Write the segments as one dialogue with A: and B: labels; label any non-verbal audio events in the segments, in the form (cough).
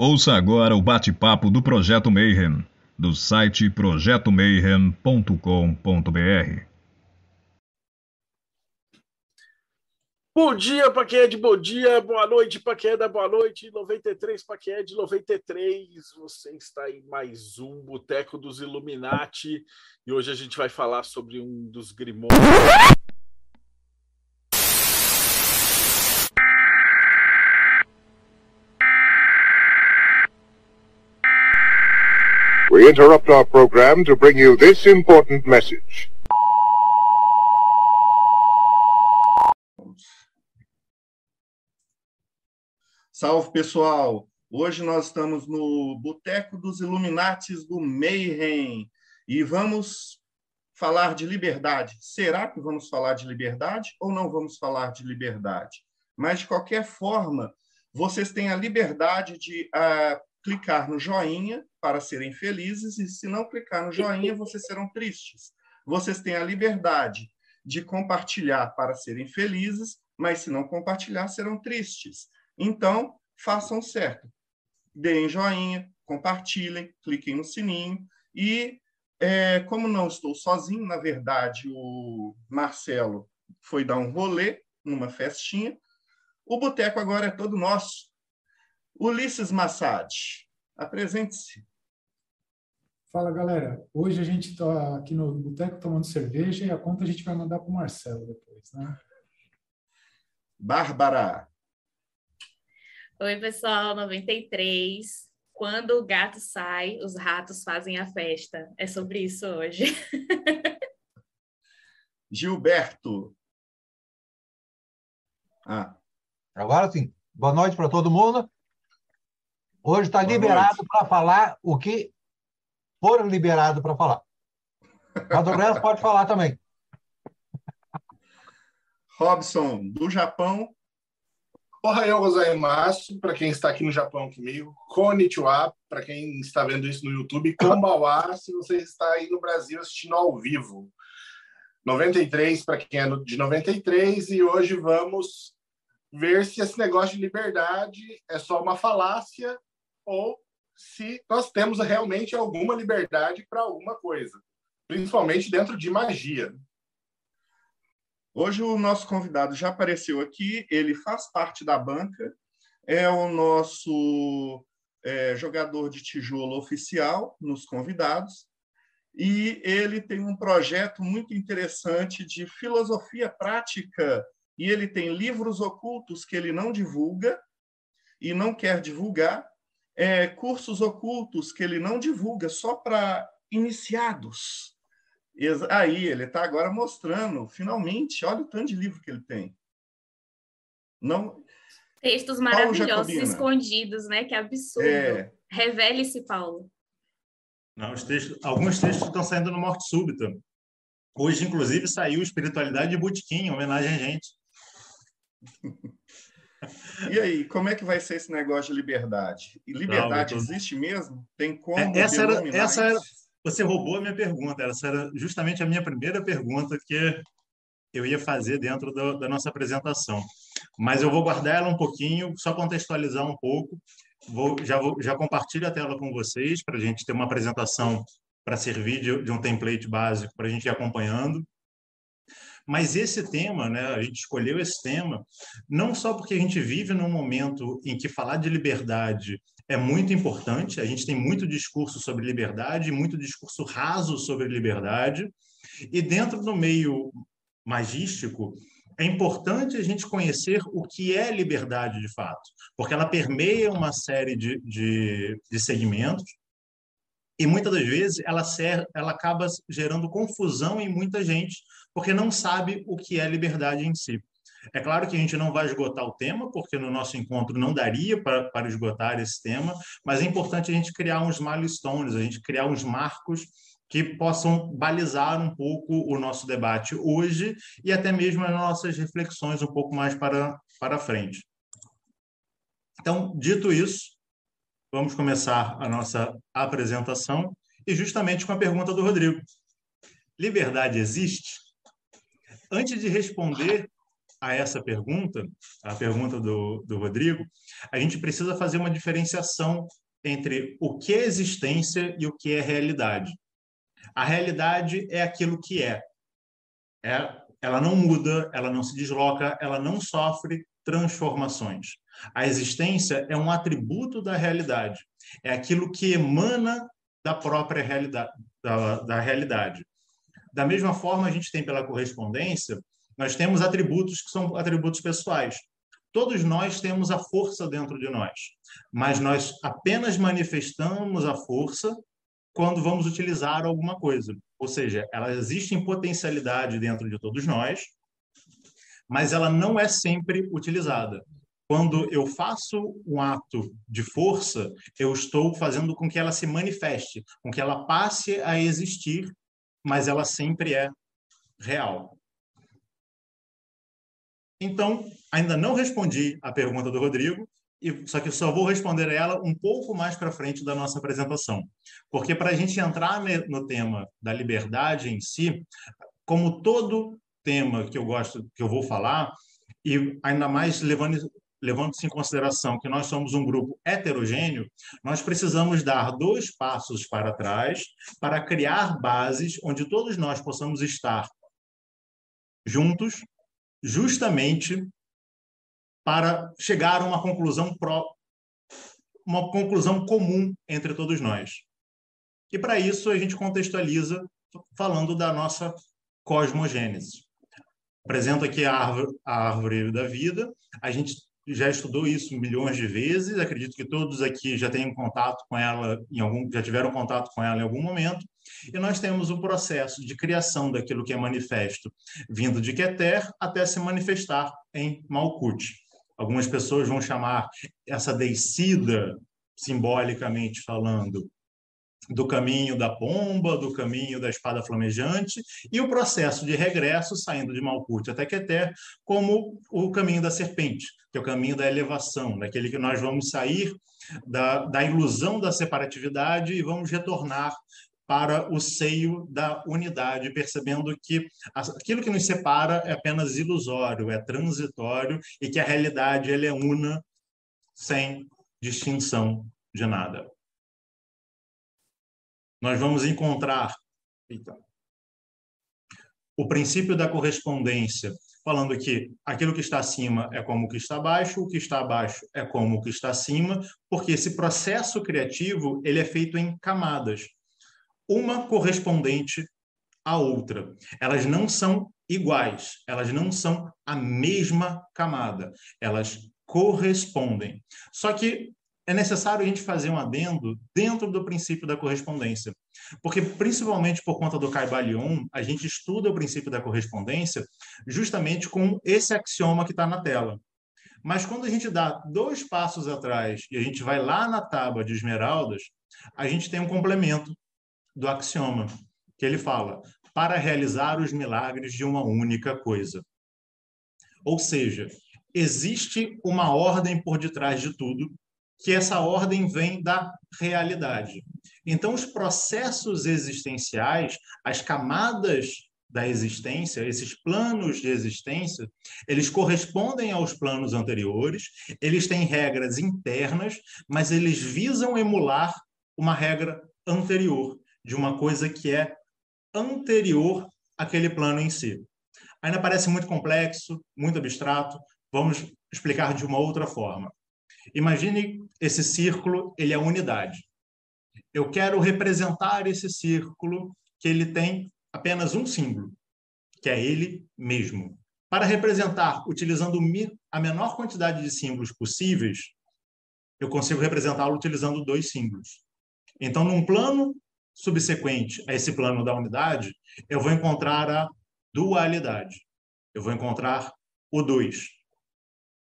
A: Ouça agora o bate-papo do Projeto Mayhem, do site projetomayhem.com.br.
B: Bom dia para quem é de bom dia, boa noite para quem é da boa noite, 93 para quem é de 93. Você está em mais um Boteco dos Illuminati e hoje a gente vai falar sobre um dos grimórios.
C: Interrupt our program to bring you this important message.
D: Salve pessoal! Hoje nós estamos no Boteco dos Illuminates do Mayhem e vamos falar de liberdade. Será que vamos falar de liberdade ou não vamos falar de liberdade? Mas, de qualquer forma, vocês têm a liberdade de uh, clicar no joinha para serem felizes, e se não clicar no joinha, vocês serão tristes. Vocês têm a liberdade de compartilhar para serem felizes, mas se não compartilhar, serão tristes. Então, façam certo. Deem joinha, compartilhem, cliquem no sininho. E, é, como não estou sozinho, na verdade, o Marcelo foi dar um rolê numa festinha. O boteco agora é todo nosso. Ulisses Massad, apresente-se.
E: Fala, galera. Hoje a gente está aqui no boteco tomando cerveja e a conta a gente vai mandar para o Marcelo depois, né?
D: Bárbara.
F: Oi, pessoal, 93. Quando o gato sai, os ratos fazem a festa. É sobre isso hoje. (laughs)
D: Gilberto.
G: Ah. Agora sim. Boa noite para todo mundo. Hoje está liberado para falar o que for liberado para falar. Mas o resto pode falar também.
D: Robson, do Japão.
H: Ohayou gozaimasu, para quem está aqui no Japão comigo. Konnichiwa, para quem está vendo isso no YouTube. Konbawa, se você está aí no Brasil assistindo ao vivo. 93, para quem é de 93. E hoje vamos ver se esse negócio de liberdade é só uma falácia ou se nós temos realmente alguma liberdade para alguma coisa, principalmente dentro de magia.
D: Hoje o nosso convidado já apareceu aqui, ele faz parte da banca, é o nosso é, jogador de tijolo oficial nos convidados, e ele tem um projeto muito interessante de filosofia prática, e ele tem livros ocultos que ele não divulga e não quer divulgar, é, cursos ocultos que ele não divulga só para iniciados. Aí ele está agora mostrando, finalmente, olha o tanto de livro que ele tem. Não.
F: Textos maravilhosos escondidos, né? Que absurdo. É... Revele-se, Paulo.
I: Não, os textos, alguns textos estão saindo no Morte Súbita. Hoje, inclusive, saiu Espiritualidade de Botequim, em homenagem a gente. (laughs)
D: E aí, como é que vai ser esse negócio de liberdade? E liberdade Não, tô... existe mesmo? Tem como
I: é, essa era, essa era, você roubou a minha pergunta. Essa era justamente a minha primeira pergunta que eu ia fazer dentro do, da nossa apresentação. Mas eu vou guardar ela um pouquinho, só contextualizar um pouco. Vou, já, vou, já compartilho a tela com vocês para a gente ter uma apresentação para servir de, de um template básico para a gente ir acompanhando. Mas esse tema, né, a gente escolheu esse tema não só porque a gente vive num momento em que falar de liberdade é muito importante, a gente tem muito discurso sobre liberdade, muito discurso raso sobre liberdade, e dentro do meio magístico, é importante a gente conhecer o que é liberdade de fato, porque ela permeia uma série de, de, de segmentos e muitas das vezes ela, ser, ela acaba gerando confusão em muita gente, porque não sabe o que é liberdade em si. É claro que a gente não vai esgotar o tema, porque no nosso encontro não daria para, para esgotar esse tema, mas é importante a gente criar uns milestones, a gente criar uns marcos que possam balizar um pouco o nosso debate hoje e até mesmo as nossas reflexões um pouco mais para, para frente. Então, dito isso, vamos começar a nossa apresentação e justamente com a pergunta do Rodrigo. Liberdade existe? Antes de responder, a essa pergunta, a pergunta do, do Rodrigo, a gente precisa fazer uma diferenciação entre o que é existência e o que é realidade. A realidade é aquilo que é. é ela não muda, ela não se desloca, ela não sofre transformações. A existência é um atributo da realidade, é aquilo que emana da própria realidade. Da, da realidade. Da mesma forma, a gente tem pela correspondência, nós temos atributos que são atributos pessoais. Todos nós temos a força dentro de nós, mas nós apenas manifestamos a força quando vamos utilizar alguma coisa. Ou seja, ela existe em potencialidade dentro de todos nós, mas ela não é sempre utilizada. Quando eu faço um ato de força, eu estou fazendo com que ela se manifeste, com que ela passe a existir, mas ela sempre é real. Então, ainda não respondi a pergunta do Rodrigo, só que só vou responder ela um pouco mais para frente da nossa apresentação. Porque para a gente entrar no tema da liberdade em si, como todo tema que eu gosto, que eu vou falar, e ainda mais levando levando-se em consideração que nós somos um grupo heterogêneo, nós precisamos dar dois passos para trás para criar bases onde todos nós possamos estar juntos, justamente para chegar a uma conclusão pró uma conclusão comum entre todos nós. E para isso a gente contextualiza falando da nossa cosmogênese. Apresento aqui a árvore, a árvore da vida. A gente já estudou isso milhões de vezes. Acredito que todos aqui já tenham contato com ela em algum, já tiveram contato com ela em algum momento. E nós temos o processo de criação daquilo que é manifesto, vindo de Keter até se manifestar em Malkuth. Algumas pessoas vão chamar essa descida, simbolicamente falando, do caminho da pomba, do caminho da espada flamejante, e o processo de regresso, saindo de Malkuth até Keter, como o caminho da serpente, que é o caminho da elevação, daquele que nós vamos sair da, da ilusão da separatividade e vamos retornar para o seio da unidade, percebendo que aquilo que nos separa é apenas ilusório, é transitório e que a realidade ela é una, sem distinção de nada nós vamos encontrar então, o princípio da correspondência, falando que aquilo que está acima é como o que está abaixo, o que está abaixo é como o que está acima, porque esse processo criativo ele é feito em camadas, uma correspondente à outra. Elas não são iguais, elas não são a mesma camada, elas correspondem. Só que é necessário a gente fazer um adendo dentro do princípio da correspondência. Porque, principalmente por conta do Caibalion, a gente estuda o princípio da correspondência justamente com esse axioma que está na tela. Mas quando a gente dá dois passos atrás e a gente vai lá na tábua de esmeraldas, a gente tem um complemento do axioma, que ele fala: para realizar os milagres de uma única coisa. Ou seja, existe uma ordem por detrás de tudo que essa ordem vem da realidade. Então, os processos existenciais, as camadas da existência, esses planos de existência, eles correspondem aos planos anteriores, eles têm regras internas, mas eles visam emular uma regra anterior, de uma coisa que é anterior àquele plano em si. Ainda parece muito complexo, muito abstrato, vamos explicar de uma outra forma. Imagine esse círculo, ele é unidade. Eu quero representar esse círculo que ele tem apenas um símbolo, que é ele mesmo. Para representar, utilizando a menor quantidade de símbolos possíveis, eu consigo representá-lo utilizando dois símbolos. Então, num plano subsequente a esse plano da unidade, eu vou encontrar a dualidade. Eu vou encontrar o dois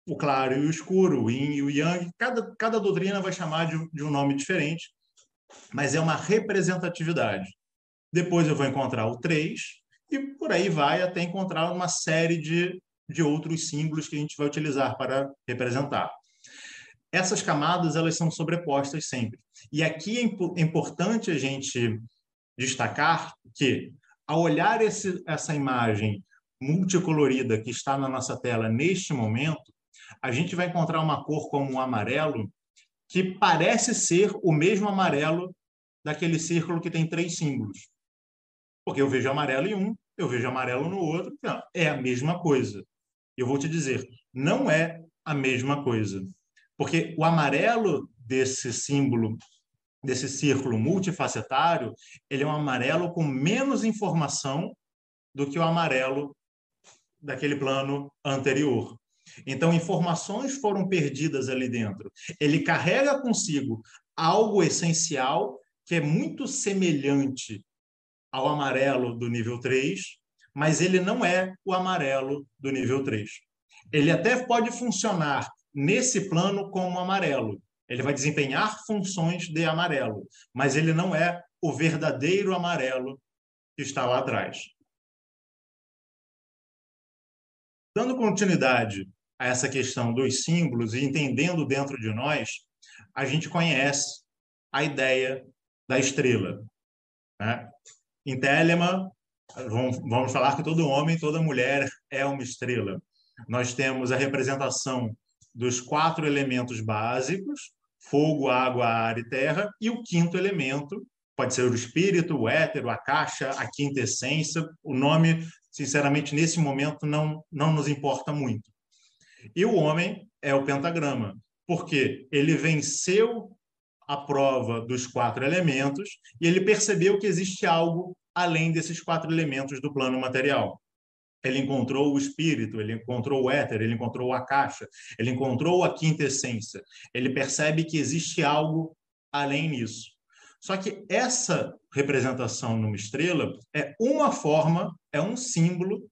I: o claro e o escuro, o yin e o yang. Cada, cada doutrina vai chamar de, de um nome diferente, mas é uma representatividade. Depois eu vou encontrar o 3, e por aí vai até encontrar uma série de, de outros símbolos que a gente vai utilizar para representar. Essas camadas elas são sobrepostas sempre. E aqui é, imp importante a gente destacar que, ao olhar esse, essa imagem multicolorida que está na nossa tela neste momento, a gente vai encontrar uma cor como um amarelo que parece ser o mesmo amarelo daquele círculo que tem três símbolos. Porque eu vejo amarelo em um, eu vejo amarelo no outro, é a mesma coisa. Eu vou te dizer, não é a mesma coisa. Porque o amarelo desse símbolo, desse círculo multifacetário, ele é um amarelo com menos informação do que o amarelo daquele plano anterior. Então, informações foram perdidas ali dentro. Ele carrega consigo algo essencial que é muito semelhante ao amarelo do nível 3, mas ele não é o amarelo do nível 3. Ele até pode funcionar nesse plano como amarelo. Ele vai desempenhar funções de amarelo, mas ele não é o verdadeiro amarelo que está lá atrás. Dando continuidade a essa questão dos símbolos e entendendo dentro de nós, a gente conhece a ideia da estrela. Né? Em Telemann, vamos falar que todo homem, toda mulher é uma estrela. Nós temos a representação dos quatro elementos básicos, fogo, água, ar e terra, e o quinto elemento, pode ser o espírito, o éter, a caixa, a quinta essência, o nome, sinceramente, nesse momento não, não nos importa muito. E o homem é o pentagrama, porque ele venceu a prova dos quatro elementos e ele percebeu que existe algo além desses quatro elementos do plano material. Ele encontrou o espírito, ele encontrou o éter, ele encontrou a caixa, ele encontrou a quinta essência. Ele percebe que existe algo além disso. Só que essa representação numa estrela é uma forma, é um símbolo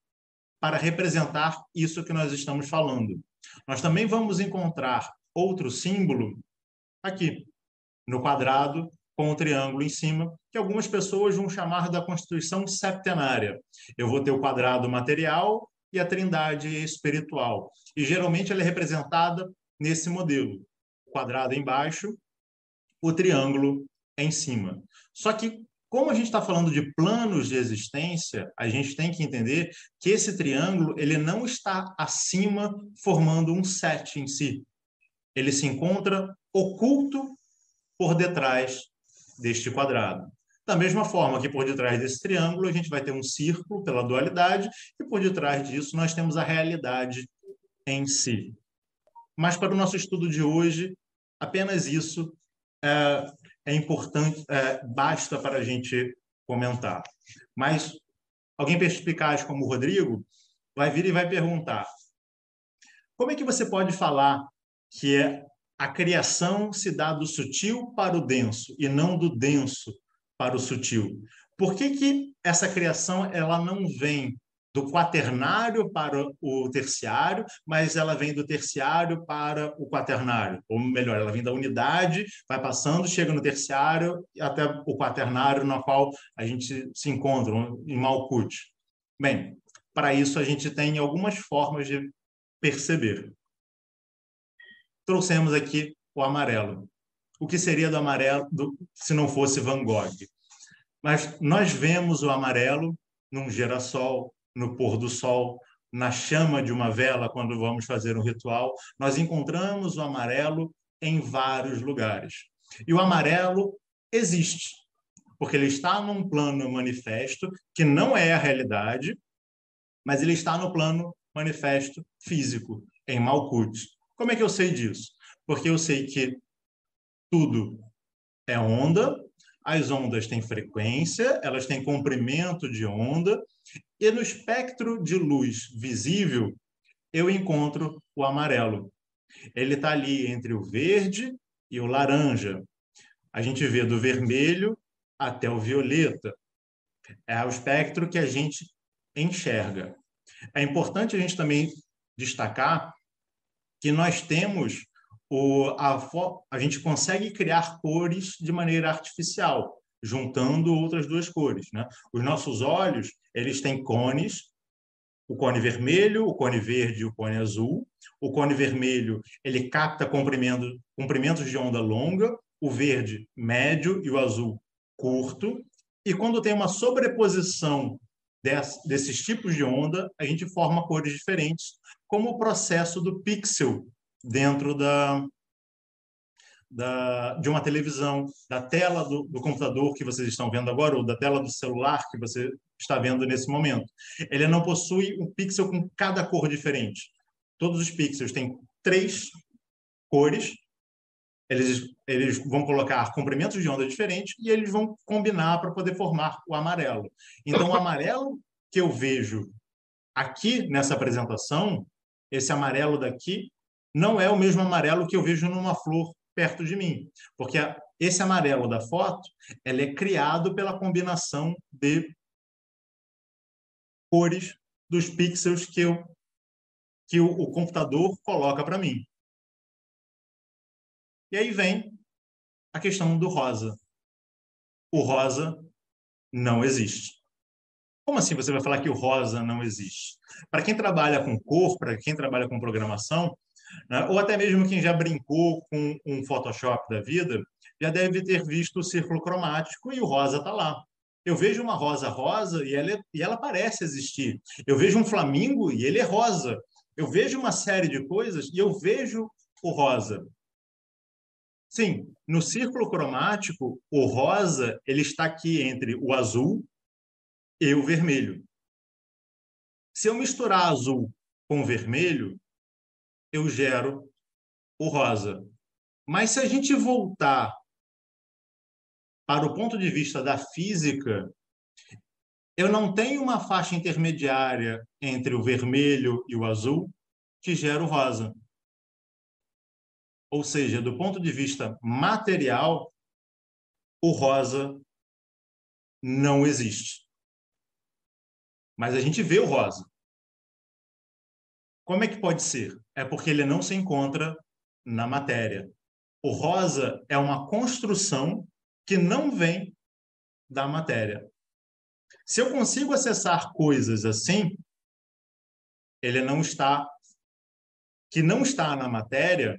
I: para representar isso que nós estamos falando. Nós também vamos encontrar outro símbolo aqui, no quadrado, com o triângulo em cima, que algumas pessoas vão chamar da constituição septenária. Eu vou ter o quadrado material e a trindade espiritual. E geralmente ela é representada nesse modelo: o quadrado embaixo, o triângulo em cima. Só que como a gente está falando de planos de existência, a gente tem que entender que esse triângulo ele não está acima formando um set em si. Ele se encontra oculto por detrás deste quadrado. Da mesma forma que por detrás desse triângulo a gente vai ter um círculo pela dualidade e por detrás disso nós temos a realidade em si. Mas para o nosso estudo de hoje, apenas isso é, é importante, é, basta para a gente comentar. Mas alguém perspicaz como o Rodrigo vai vir e vai perguntar: como é que você pode falar que é a criação se dá do sutil para o denso e não do denso para o sutil? Por que, que essa criação ela não vem do quaternário para o terciário, mas ela vem do terciário para o quaternário, ou melhor, ela vem da unidade, vai passando, chega no terciário até o quaternário, no qual a gente se encontra, em Malkuth. Bem, para isso a gente tem algumas formas de perceber. Trouxemos aqui o amarelo. O que seria do amarelo do, se não fosse Van Gogh? Mas nós vemos o amarelo num girassol, no pôr do sol, na chama de uma vela, quando vamos fazer um ritual, nós encontramos o amarelo em vários lugares. E o amarelo existe, porque ele está num plano manifesto que não é a realidade, mas ele está no plano manifesto físico, em Malkuth. Como é que eu sei disso? Porque eu sei que tudo é onda, as ondas têm frequência, elas têm comprimento de onda, e no espectro de luz visível, eu encontro o amarelo. Ele está ali entre o verde e o laranja. A gente vê do vermelho até o violeta. É o espectro que a gente enxerga. É importante a gente também destacar que nós temos o, a, a gente consegue criar cores de maneira artificial juntando outras duas cores. Né? Os nossos olhos eles têm cones, o cone vermelho, o cone verde e o cone azul. O cone vermelho ele capta comprimento, comprimentos de onda longa, o verde médio e o azul curto. E quando tem uma sobreposição desses tipos de onda, a gente forma cores diferentes, como o processo do pixel dentro da, da, de uma televisão, da tela do, do, computador que vocês estão vendo agora, ou da tela do celular que você está vendo nesse momento. Ele não possui um pixel com cada cor diferente. Todos os pixels têm três cores, eles, eles vão colocar comprimentos de onda diferentes e eles vão combinar para poder formar o amarelo. Então, o amarelo que eu vejo aqui nessa apresentação, esse amarelo daqui, não é o mesmo amarelo que eu vejo numa flor perto de mim, porque esse amarelo da foto, ele é criado pela combinação de cores dos pixels que, eu, que o, o computador coloca para mim. E aí vem a questão do rosa. O rosa não existe. Como assim você vai falar que o rosa não existe? Para quem trabalha com cor, para quem trabalha com programação, né, ou até mesmo quem já brincou com um Photoshop da vida, já deve ter visto o círculo cromático e o rosa está lá. Eu vejo uma rosa rosa e ela, é, e ela parece existir. Eu vejo um flamingo e ele é rosa. Eu vejo uma série de coisas e eu vejo o rosa. Sim, no círculo cromático, o rosa ele está aqui entre o azul e o vermelho. Se eu misturar azul com vermelho, eu gero o rosa. Mas se a gente voltar para o ponto de vista da física, eu não tenho uma faixa intermediária entre o vermelho e o azul que gera o rosa. Ou seja, do ponto de vista material, o rosa não existe. Mas a gente vê o rosa. Como é que pode ser? É porque ele não se encontra na matéria. O rosa é uma construção que não vem da matéria. Se eu consigo acessar coisas assim, ele não está que não está na matéria,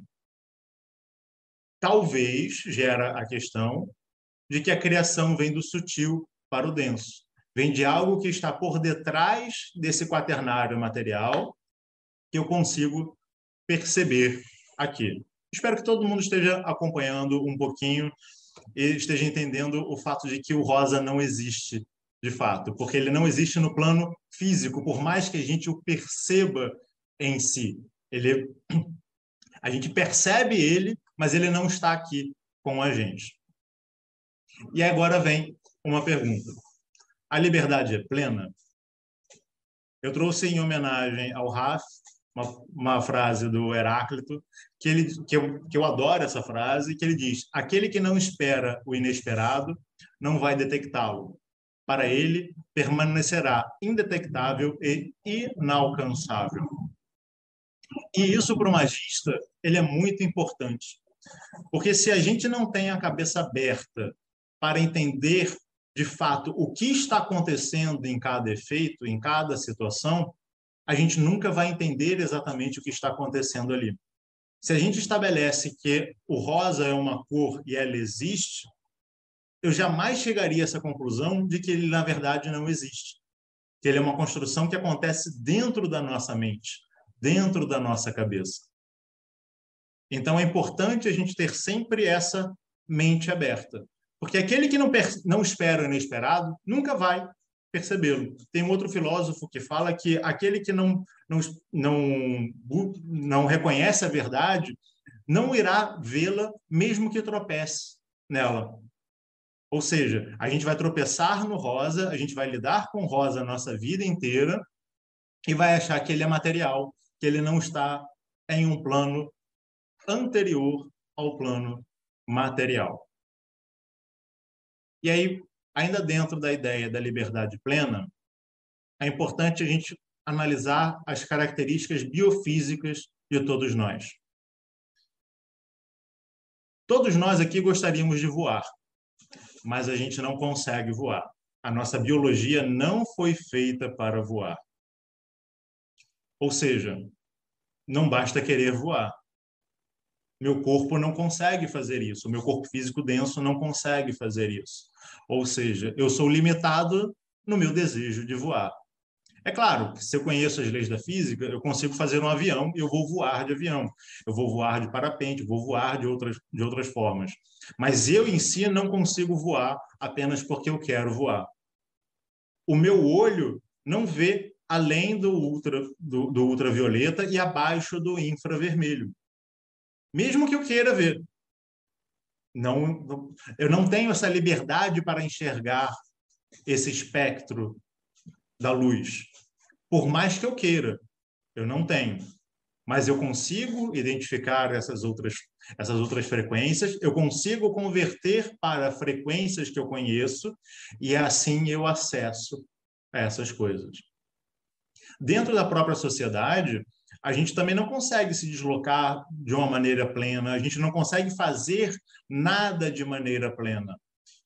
I: talvez gera a questão de que a criação vem do sutil para o denso. Vem de algo que está por detrás desse quaternário material que eu consigo perceber aqui. Espero que todo mundo esteja acompanhando um pouquinho e esteja entendendo o fato de que o rosa não existe de fato, porque ele não existe no plano físico, por mais que a gente o perceba em si. Ele (clears throat) a gente percebe ele, mas ele não está aqui com a gente. E agora vem uma pergunta. A liberdade é plena? Eu trouxe em homenagem ao Raf uma, uma, frase do Heráclito que ele que eu, que eu adoro essa frase que ele diz: aquele que não espera o inesperado não vai detectá-lo. Para ele permanecerá indetectável e inalcançável. E isso para o magista ele é muito importante, porque se a gente não tem a cabeça aberta para entender de fato o que está acontecendo em cada efeito, em cada situação, a gente nunca vai entender exatamente o que está acontecendo ali. Se a gente estabelece que o rosa é uma cor e ela existe, eu jamais chegaria a essa conclusão de que ele na verdade não existe, que ele é uma construção que acontece dentro da nossa mente dentro da nossa cabeça. Então é importante a gente ter sempre essa mente aberta, porque aquele que não, não espera o inesperado nunca vai percebê-lo. Tem um outro filósofo que fala que aquele que não, não, não, não reconhece a verdade não irá vê-la mesmo que tropece nela. Ou seja, a gente vai tropeçar no rosa, a gente vai lidar com rosa a nossa vida inteira e vai achar que ele é material, que ele não está em um plano anterior ao plano material. E aí, ainda dentro da ideia da liberdade plena, é importante a gente analisar as características biofísicas de todos nós. Todos nós aqui gostaríamos de voar, mas a gente não consegue voar. A nossa biologia não foi feita para voar. Ou seja, não basta querer voar. Meu corpo não consegue fazer isso, o meu corpo físico denso não consegue fazer isso. Ou seja, eu sou limitado no meu desejo de voar. É claro se eu conheço as leis da física, eu consigo fazer um avião e eu vou voar de avião. Eu vou voar de parapente, vou voar de outras, de outras formas. Mas eu em si não consigo voar apenas porque eu quero voar. O meu olho não vê além do, ultra, do, do ultravioleta e abaixo do infravermelho. Mesmo que eu queira ver. Não, eu não tenho essa liberdade para enxergar esse espectro da luz. Por mais que eu queira, eu não tenho. Mas eu consigo identificar essas outras, essas outras frequências, eu consigo converter para frequências que eu conheço, e assim eu acesso a essas coisas. Dentro da própria sociedade, a gente também não consegue se deslocar de uma maneira plena, a gente não consegue fazer nada de maneira plena.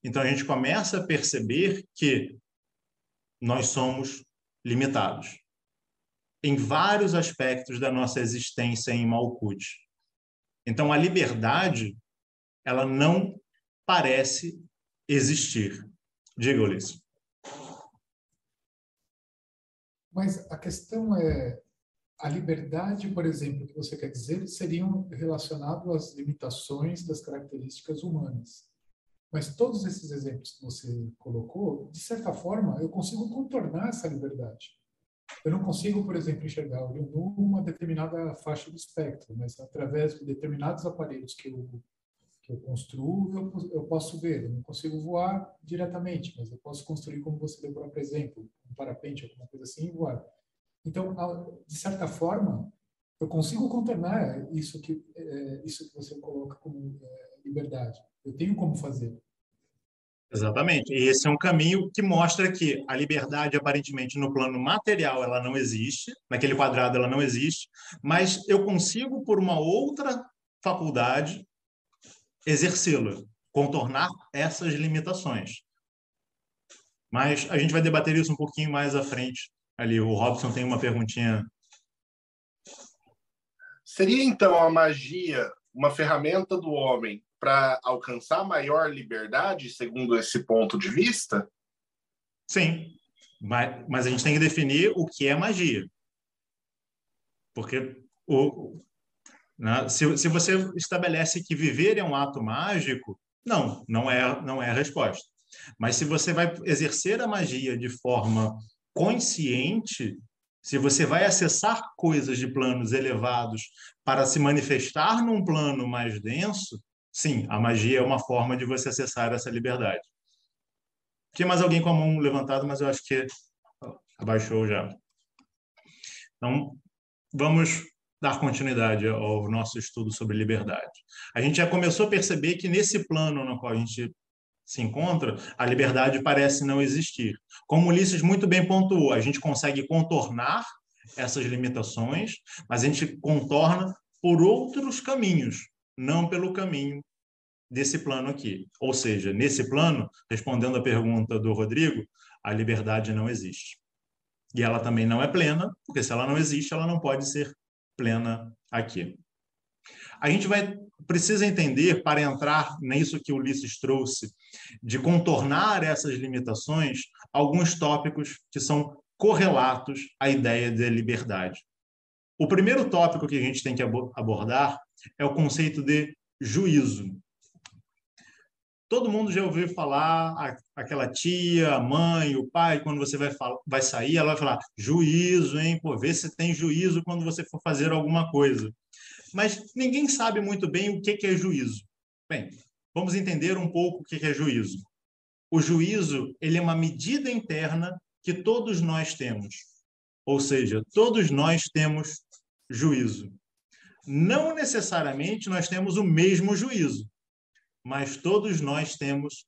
I: Então a gente começa a perceber que nós somos limitados em vários aspectos da nossa existência em Malkuth. Então a liberdade ela não parece existir. Diga, Ulisses.
E: Mas a questão é a liberdade, por exemplo, que você quer dizer, seriam relacionado às limitações das características humanas. Mas todos esses exemplos que você colocou, de certa forma, eu consigo contornar essa liberdade. Eu não consigo, por exemplo, enxergar olho nu uma determinada faixa do espectro, mas através de determinados aparelhos que eu, que eu construo, eu, eu posso ver. Eu não consigo voar diretamente, mas eu posso construir, como você deu para exemplo, um parapente, alguma coisa assim, e voar. Então, de certa forma, eu consigo contornar isso que, é, isso que você coloca como é, liberdade. Eu tenho como fazer.
I: Exatamente. E esse é um caminho que mostra que a liberdade, aparentemente, no plano material, ela não existe, naquele quadrado ela não existe, mas eu consigo, por uma outra faculdade, exercê-la, contornar essas limitações. Mas a gente vai debater isso um pouquinho mais à frente. Ali, o Robson tem uma perguntinha.
H: Seria, então, a magia uma ferramenta do homem para alcançar maior liberdade, segundo esse ponto de vista?
I: Sim, mas, mas a gente tem que definir o que é magia. Porque o, né, se, se você estabelece que viver é um ato mágico, não, não é, não é a resposta. Mas se você vai exercer a magia de forma consciente, se você vai acessar coisas de planos elevados para se manifestar num plano mais denso, sim, a magia é uma forma de você acessar essa liberdade. Tinha mais alguém com a mão levantada, mas eu acho que abaixou já. Então, vamos dar continuidade ao nosso estudo sobre liberdade. A gente já começou a perceber que nesse plano no qual a gente se encontra, a liberdade parece não existir. Como Ulisses muito bem pontuou, a gente consegue contornar essas limitações, mas a gente contorna por outros caminhos, não pelo caminho desse plano aqui. Ou seja, nesse plano, respondendo a pergunta do Rodrigo, a liberdade não existe. E ela também não é plena, porque se ela não existe, ela não pode ser plena aqui. A gente vai precisa entender para entrar nisso que Ulisses trouxe, de contornar essas limitações, alguns tópicos que são correlatos à ideia de liberdade. O primeiro tópico que a gente tem que abordar é o conceito de juízo. Todo mundo já ouviu falar, aquela tia, a mãe, o pai, quando você vai, vai sair, ela vai falar: juízo, hein? Pô, vê se tem juízo quando você for fazer alguma coisa. Mas ninguém sabe muito bem o que é juízo. Bem, vamos entender um pouco o que é juízo. O juízo ele é uma medida interna que todos nós temos. Ou seja, todos nós temos juízo. Não necessariamente nós temos o mesmo juízo, mas todos nós temos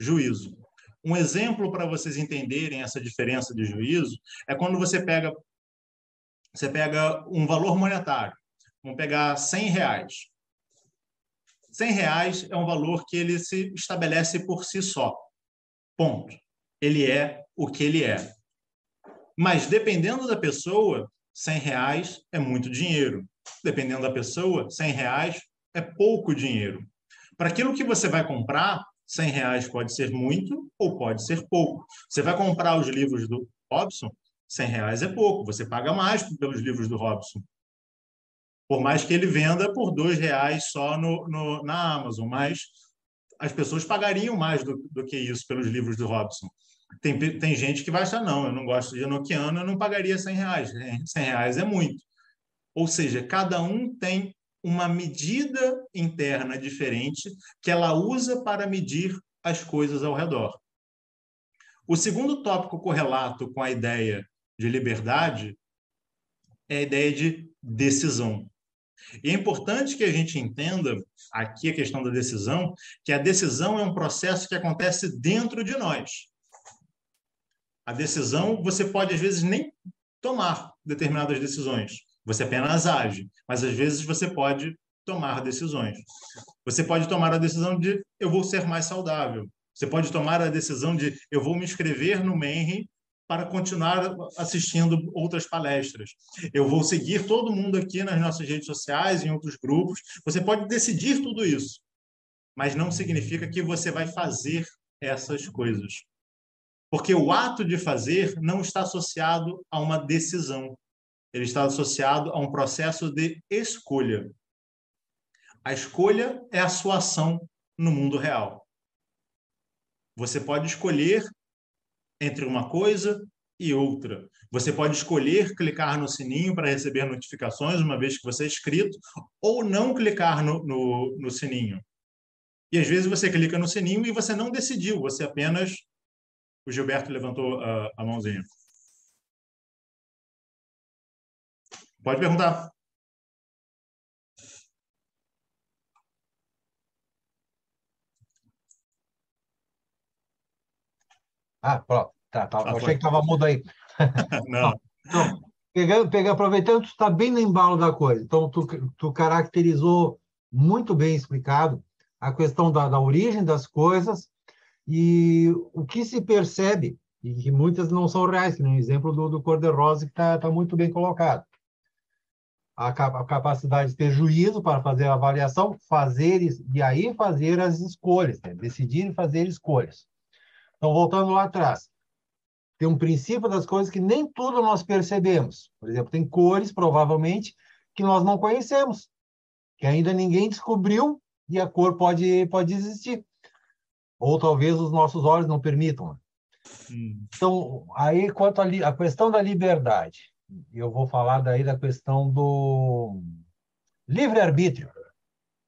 I: juízo. Um exemplo para vocês entenderem essa diferença de juízo é quando você pega você pega um valor monetário. Vamos pegar 100 reais. 100 reais é um valor que ele se estabelece por si só. Ponto. Ele é o que ele é. Mas dependendo da pessoa, 100 reais é muito dinheiro. Dependendo da pessoa, 100 reais é pouco dinheiro. Para aquilo que você vai comprar, 100 reais pode ser muito ou pode ser pouco. Você vai comprar os livros do Robson, 100 reais é pouco, você paga mais pelos livros do Robson. Por mais que ele venda por dois reais só no, no, na Amazon, mas as pessoas pagariam mais do, do que isso pelos livros do Robson. Tem, tem gente que vai achar, não, eu não gosto de Enochiano, eu não pagaria 100 reais. 100 reais é muito. Ou seja, cada um tem uma medida interna diferente que ela usa para medir as coisas ao redor. O segundo tópico correlato com a ideia de liberdade é a ideia de decisão. E é importante que a gente entenda aqui a questão da decisão, que a decisão é um processo que acontece dentro de nós. A decisão, você pode às vezes nem tomar determinadas decisões, você apenas age, mas às vezes você pode tomar decisões. Você pode tomar a decisão de eu vou ser mais saudável. Você pode tomar a decisão de eu vou me inscrever no Menri para continuar assistindo outras palestras. Eu vou seguir todo mundo aqui nas nossas redes sociais, em outros grupos. Você pode decidir tudo isso, mas não significa que você vai fazer essas coisas. Porque o ato de fazer não está associado a uma decisão. Ele está associado a um processo de escolha. A escolha é a sua ação no mundo real. Você pode escolher entre uma coisa e outra. Você pode escolher clicar no sininho para receber notificações uma vez que você é inscrito, ou não clicar no, no, no sininho. E às vezes você clica no sininho e você não decidiu, você apenas. O Gilberto levantou a, a mãozinha. Pode perguntar.
G: Ah, pronto. Tá, tá. Ah, achei que estava mudo aí. (laughs)
I: Não. (laughs)
G: Então, pegando, pegando, aproveitando, tu está bem no embalo da coisa. Então, tu, tu caracterizou muito bem explicado a questão da, da origem das coisas e o que se percebe, e que muitas não são reais, que no exemplo do, do cor-de-rosa que está tá muito bem colocado. A, a, capacidade de ter juízo para fazer a avaliação, fazer e aí fazer as escolhas, né? decidir e fazer escolhas. Então, voltando lá atrás, tem um princípio das coisas que nem tudo nós percebemos. Por exemplo, tem cores, provavelmente, que nós não conhecemos, que ainda ninguém descobriu e a cor pode, pode existir. Ou talvez os nossos olhos não permitam. Hum. Então, aí, quanto à questão da liberdade, eu vou falar daí da questão do livre-arbítrio.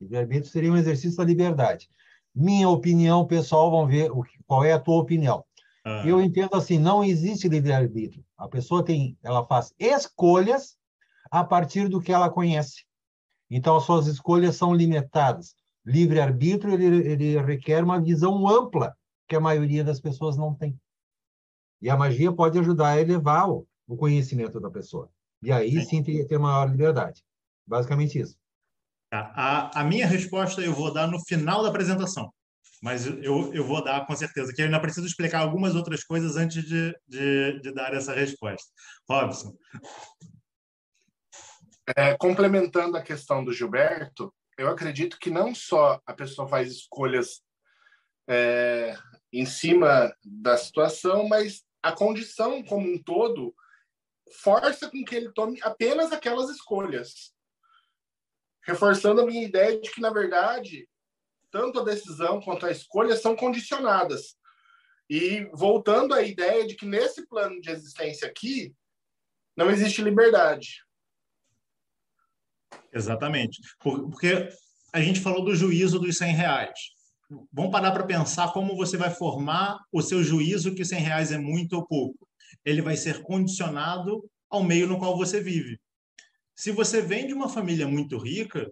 G: Livre-arbítrio seria um exercício da liberdade minha opinião pessoal, vamos ver o, qual é a tua opinião. Ah. Eu entendo assim, não existe livre-arbítrio. A pessoa tem, ela faz escolhas a partir do que ela conhece. Então, as suas escolhas são limitadas. Livre-arbítrio, ele, ele requer uma visão ampla, que a maioria das pessoas não tem. E a magia pode ajudar a elevar o, o conhecimento da pessoa. E aí sim, sim ter maior liberdade. Basicamente isso.
I: Tá. A, a minha resposta eu vou dar no final da apresentação, mas eu, eu vou dar com certeza, que eu ainda preciso explicar algumas outras coisas antes de, de, de dar essa resposta. Robson.
H: É, complementando a questão do Gilberto, eu acredito que não só a pessoa faz escolhas é, em cima da situação, mas a condição como um todo força com que ele tome apenas aquelas escolhas reforçando a minha ideia de que, na verdade, tanto a decisão quanto a escolha são condicionadas. E voltando à ideia de que nesse plano de existência aqui, não existe liberdade.
I: Exatamente. Porque a gente falou do juízo dos 100 reais. Vamos parar para pensar como você vai formar o seu juízo que 100 reais é muito ou pouco. Ele vai ser condicionado ao meio no qual você vive. Se você vem de uma família muito rica,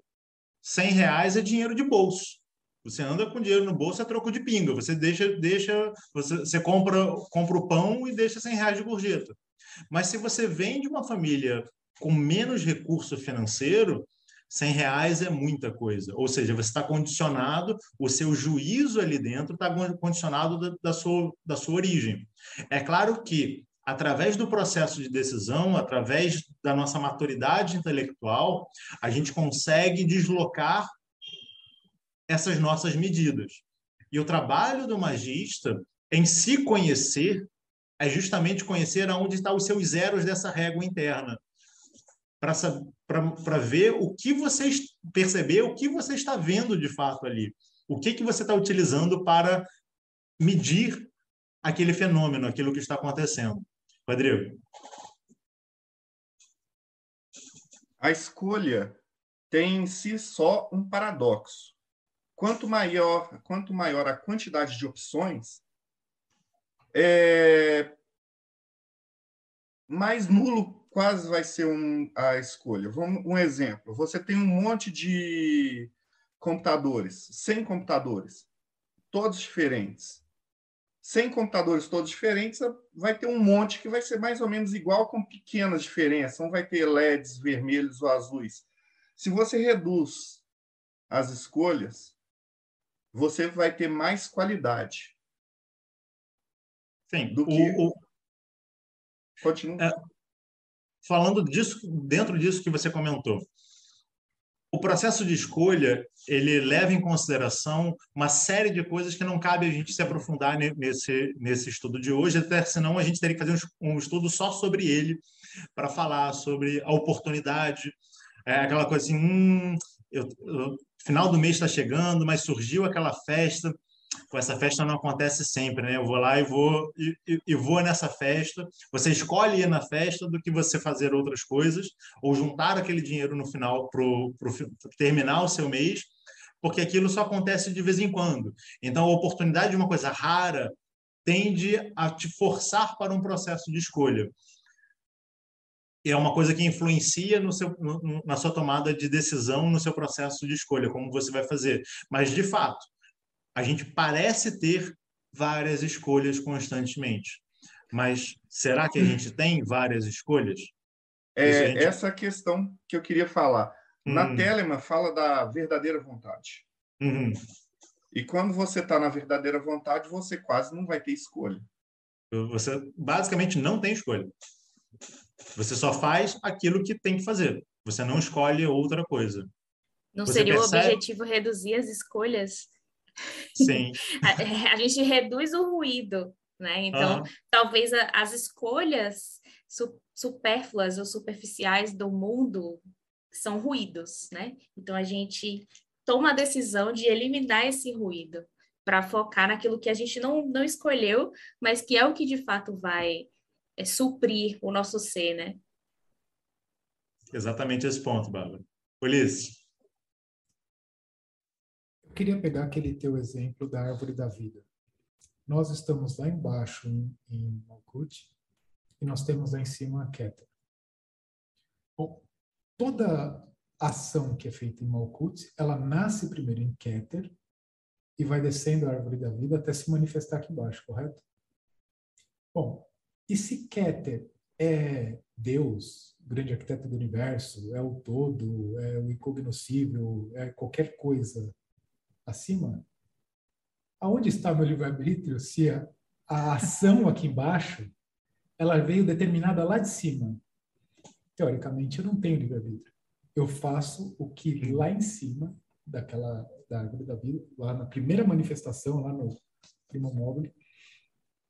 I: 100 reais é dinheiro de bolso. Você anda com dinheiro no bolso, é troco de pinga. Você deixa, deixa, você, você compra, compra o pão e deixa 100 reais de gorjeta. Mas se você vem de uma família com menos recurso financeiro, 100 reais é muita coisa. Ou seja, você está condicionado, o seu juízo ali dentro está condicionado da, da, sua, da sua origem. É claro que através do processo de decisão, através da nossa maturidade intelectual, a gente consegue deslocar essas nossas medidas. E o trabalho do magista em se conhecer é justamente conhecer aonde estão os seus zeros dessa régua interna. Para ver o que você perceber, o que você está vendo de fato ali. O que, que você está utilizando para medir aquele fenômeno, aquilo que está acontecendo. Rodrigo.
D: A escolha tem em si só um paradoxo. Quanto maior, quanto maior a quantidade de opções, é, mais nulo quase vai ser um, a escolha. Vamos, um exemplo: você tem um monte de computadores, 100 computadores, todos diferentes. 100 computadores todos diferentes, vai ter um monte que vai ser mais ou menos igual, com pequenas diferenças. Não vai ter LEDs vermelhos ou azuis. Se você reduz as escolhas, você vai ter mais qualidade.
I: Sim,
D: do que...
I: o, o...
D: Continua.
I: É, falando disso, dentro disso que você comentou, o processo de escolha ele leva em consideração uma série de coisas que não cabe a gente se aprofundar nesse, nesse estudo de hoje, até senão a gente teria que fazer um, um estudo só sobre ele, para falar sobre a oportunidade, é aquela coisa assim, hum, eu, eu, final do mês está chegando, mas surgiu aquela festa, essa festa não acontece sempre, né? Eu vou lá e vou e, e, vou nessa festa. Você escolhe ir na festa do que você fazer outras coisas ou juntar aquele dinheiro no final para terminar o seu mês, porque aquilo só acontece de vez em quando. Então, a oportunidade de uma coisa rara tende a te forçar para um processo de escolha. É uma coisa que influencia no seu, no, na sua tomada de decisão, no seu processo de escolha, como você vai fazer. Mas, de fato, a gente parece ter várias escolhas constantemente. Mas será que a gente tem várias escolhas?
D: É gente... essa questão que eu queria falar. Na hum. Telemann fala da verdadeira vontade.
I: Uhum.
D: E quando você está na verdadeira vontade, você quase não vai ter escolha.
I: Você basicamente não tem escolha. Você só faz aquilo que tem que fazer. Você não escolhe outra coisa.
F: Não você seria percebe... o objetivo reduzir as escolhas?
I: Sim. (laughs)
F: a, a, gente reduz o ruído, né? Então, talvez a, as escolhas su, supérfluas ou superficiais do mundo são ruídos, né? Então, a gente toma a decisão de eliminar esse ruído para focar naquilo que a gente não, não escolheu, mas que é o que de fato vai é, suprir o nosso ser, né?
I: Exatamente esse ponto, Bárbara. Ulisses
E: queria pegar aquele teu exemplo da árvore da vida. Nós estamos lá embaixo em, em Malkuth e nós temos lá em cima a Keter. Bom, toda ação que é feita em Malkuth, ela nasce primeiro em Keter e vai descendo a árvore da vida até se manifestar aqui embaixo, correto? Bom, e se Keter é Deus, grande arquiteto do universo, é o todo, é o incognoscível, é qualquer coisa acima, aonde está meu livre-arbítrio se a, a ação aqui embaixo ela veio determinada lá de cima? Teoricamente, eu não tenho livre-arbítrio. Eu faço o que lá em cima daquela da árvore da vida, lá na primeira manifestação, lá no primo móvel,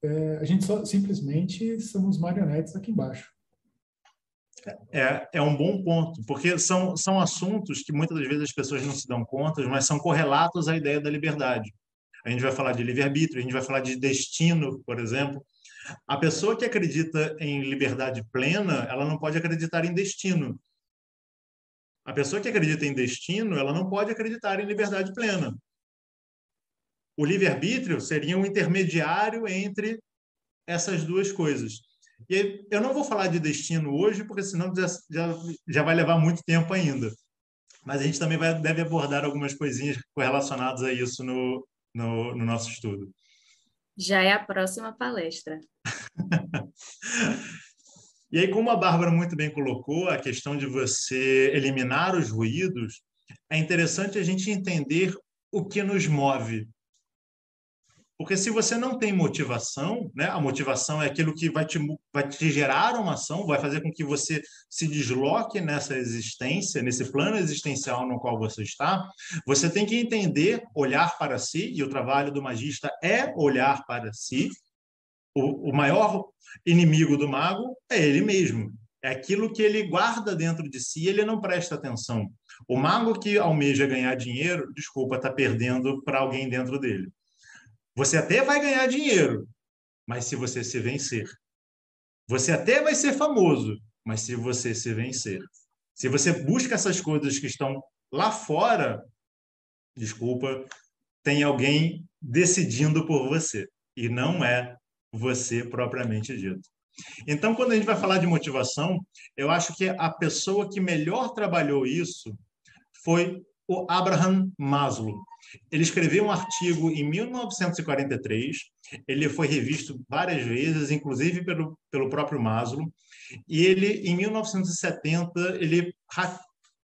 E: é, a gente só simplesmente somos marionetes aqui embaixo.
I: É, é um bom ponto, porque são, são assuntos que muitas das vezes as pessoas não se dão conta, mas são correlatos à ideia da liberdade. A gente vai falar de livre-arbítrio, a gente vai falar de destino, por exemplo. A pessoa que acredita em liberdade plena, ela não pode acreditar em destino. A pessoa que acredita em destino, ela não pode acreditar em liberdade plena. O livre-arbítrio seria um intermediário entre essas duas coisas. E eu não vou falar de destino hoje, porque senão já, já, já vai levar muito tempo ainda. Mas a gente também vai, deve abordar algumas coisinhas relacionadas a isso no, no, no nosso estudo.
F: Já é a próxima palestra. (laughs)
I: e aí, como a Bárbara muito bem colocou, a questão de você eliminar os ruídos, é interessante a gente entender o que nos move. Porque se você não tem motivação, né, a motivação é aquilo que vai te, vai te gerar uma ação, vai fazer com que você se desloque nessa existência, nesse plano existencial no qual você está, você tem que entender, olhar para si, e o trabalho do magista é olhar para si. O, o maior inimigo do mago é ele mesmo. É aquilo que ele guarda dentro de si, ele não presta atenção. O mago que almeja ganhar dinheiro, desculpa, está perdendo para alguém dentro dele. Você até vai ganhar dinheiro, mas se você se vencer. Você até vai ser famoso, mas se você se vencer. Se você busca essas coisas que estão lá fora, desculpa, tem alguém decidindo por você e não é você propriamente dito. Então, quando a gente vai falar de motivação, eu acho que a pessoa que melhor trabalhou isso foi o Abraham Maslow. Ele escreveu um artigo em 1943, ele foi revisto várias vezes, inclusive pelo, pelo próprio Maslow, e ele, em 1970, ele,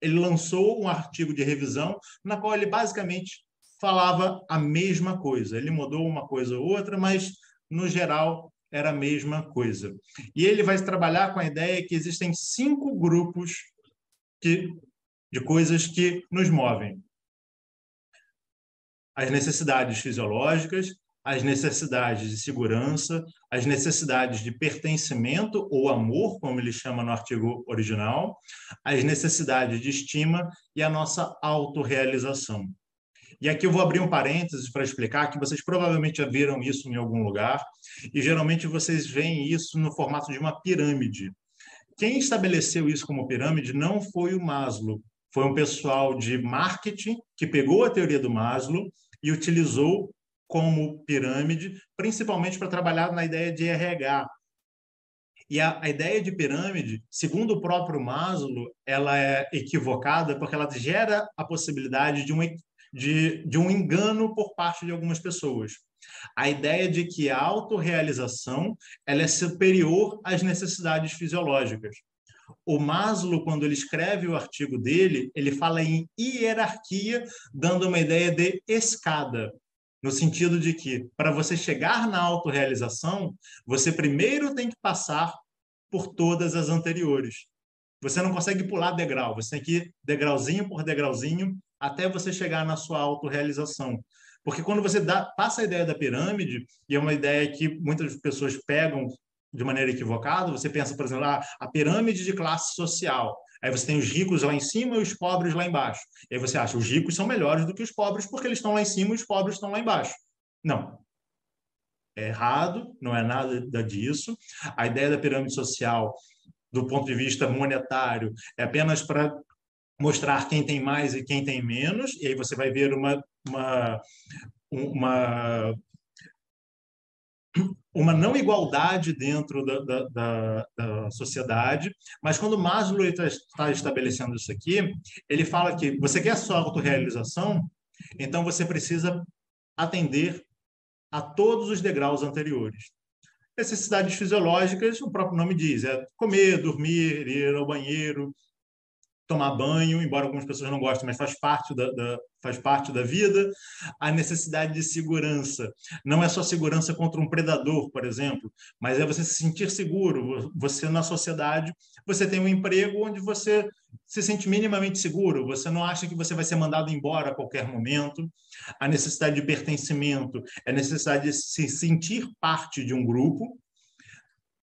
I: ele lançou um artigo de revisão na qual ele basicamente falava a mesma coisa. Ele mudou uma coisa ou outra, mas, no geral, era a mesma coisa. E ele vai trabalhar com a ideia que existem cinco grupos que, de coisas que nos movem as necessidades fisiológicas, as necessidades de segurança, as necessidades de pertencimento ou amor, como ele chama no artigo original, as necessidades de estima e a nossa autorrealização. E aqui eu vou abrir um parênteses para explicar que vocês provavelmente já viram isso em algum lugar, e geralmente vocês veem isso no formato de uma pirâmide. Quem estabeleceu isso como pirâmide não foi o Maslow, foi um pessoal de marketing que pegou a teoria do Maslow e utilizou como pirâmide, principalmente para trabalhar na ideia de RH. E a, a, ideia de pirâmide, segundo o próprio Maslow, ela é equivocada porque ela gera a possibilidade de um, de, de um engano por parte de algumas pessoas. A ideia de que a autorrealização ela é superior às necessidades fisiológicas. O Maslow, quando ele escreve o artigo dele, ele fala em hierarquia, dando uma ideia de escada, no sentido de que, para você chegar na autorrealização, você primeiro tem que passar por todas as anteriores. Você não consegue pular degrau, você tem que ir degrauzinho por degrauzinho até você chegar na sua autorrealização. Porque quando você dá, passa a ideia da pirâmide, e é uma ideia que muitas pessoas pegam de maneira equivocada, você pensa, por exemplo, ah, a pirâmide de classe social. Aí você tem os ricos lá em cima e os pobres lá embaixo. E aí você acha os ricos são melhores do que os pobres porque eles estão lá em cima e os pobres estão lá embaixo. Não. É errado, não é nada disso. A ideia da pirâmide social, do ponto de vista monetário, é apenas para mostrar quem tem mais e quem tem menos, e aí você vai ver uma, uma, uma uma não igualdade dentro da, da, da, da sociedade, mas quando Maslow está tá estabelecendo isso aqui, ele fala que você quer sua autorrealização, então você precisa atender a todos os degraus anteriores. Necessidades fisiológicas, o próprio nome diz, é comer, dormir, ir ao banheiro, tomar banho, embora algumas pessoas não gostem, mas faz parte da, da, faz parte da vida. A necessidade de segurança. Não é só segurança contra um predador, por exemplo, mas é você se sentir seguro. Você, na sociedade, você tem um emprego onde você se sente minimamente seguro, você não acha que você vai ser mandado embora a qualquer momento. A necessidade de pertencimento, é a necessidade de se sentir parte de um grupo,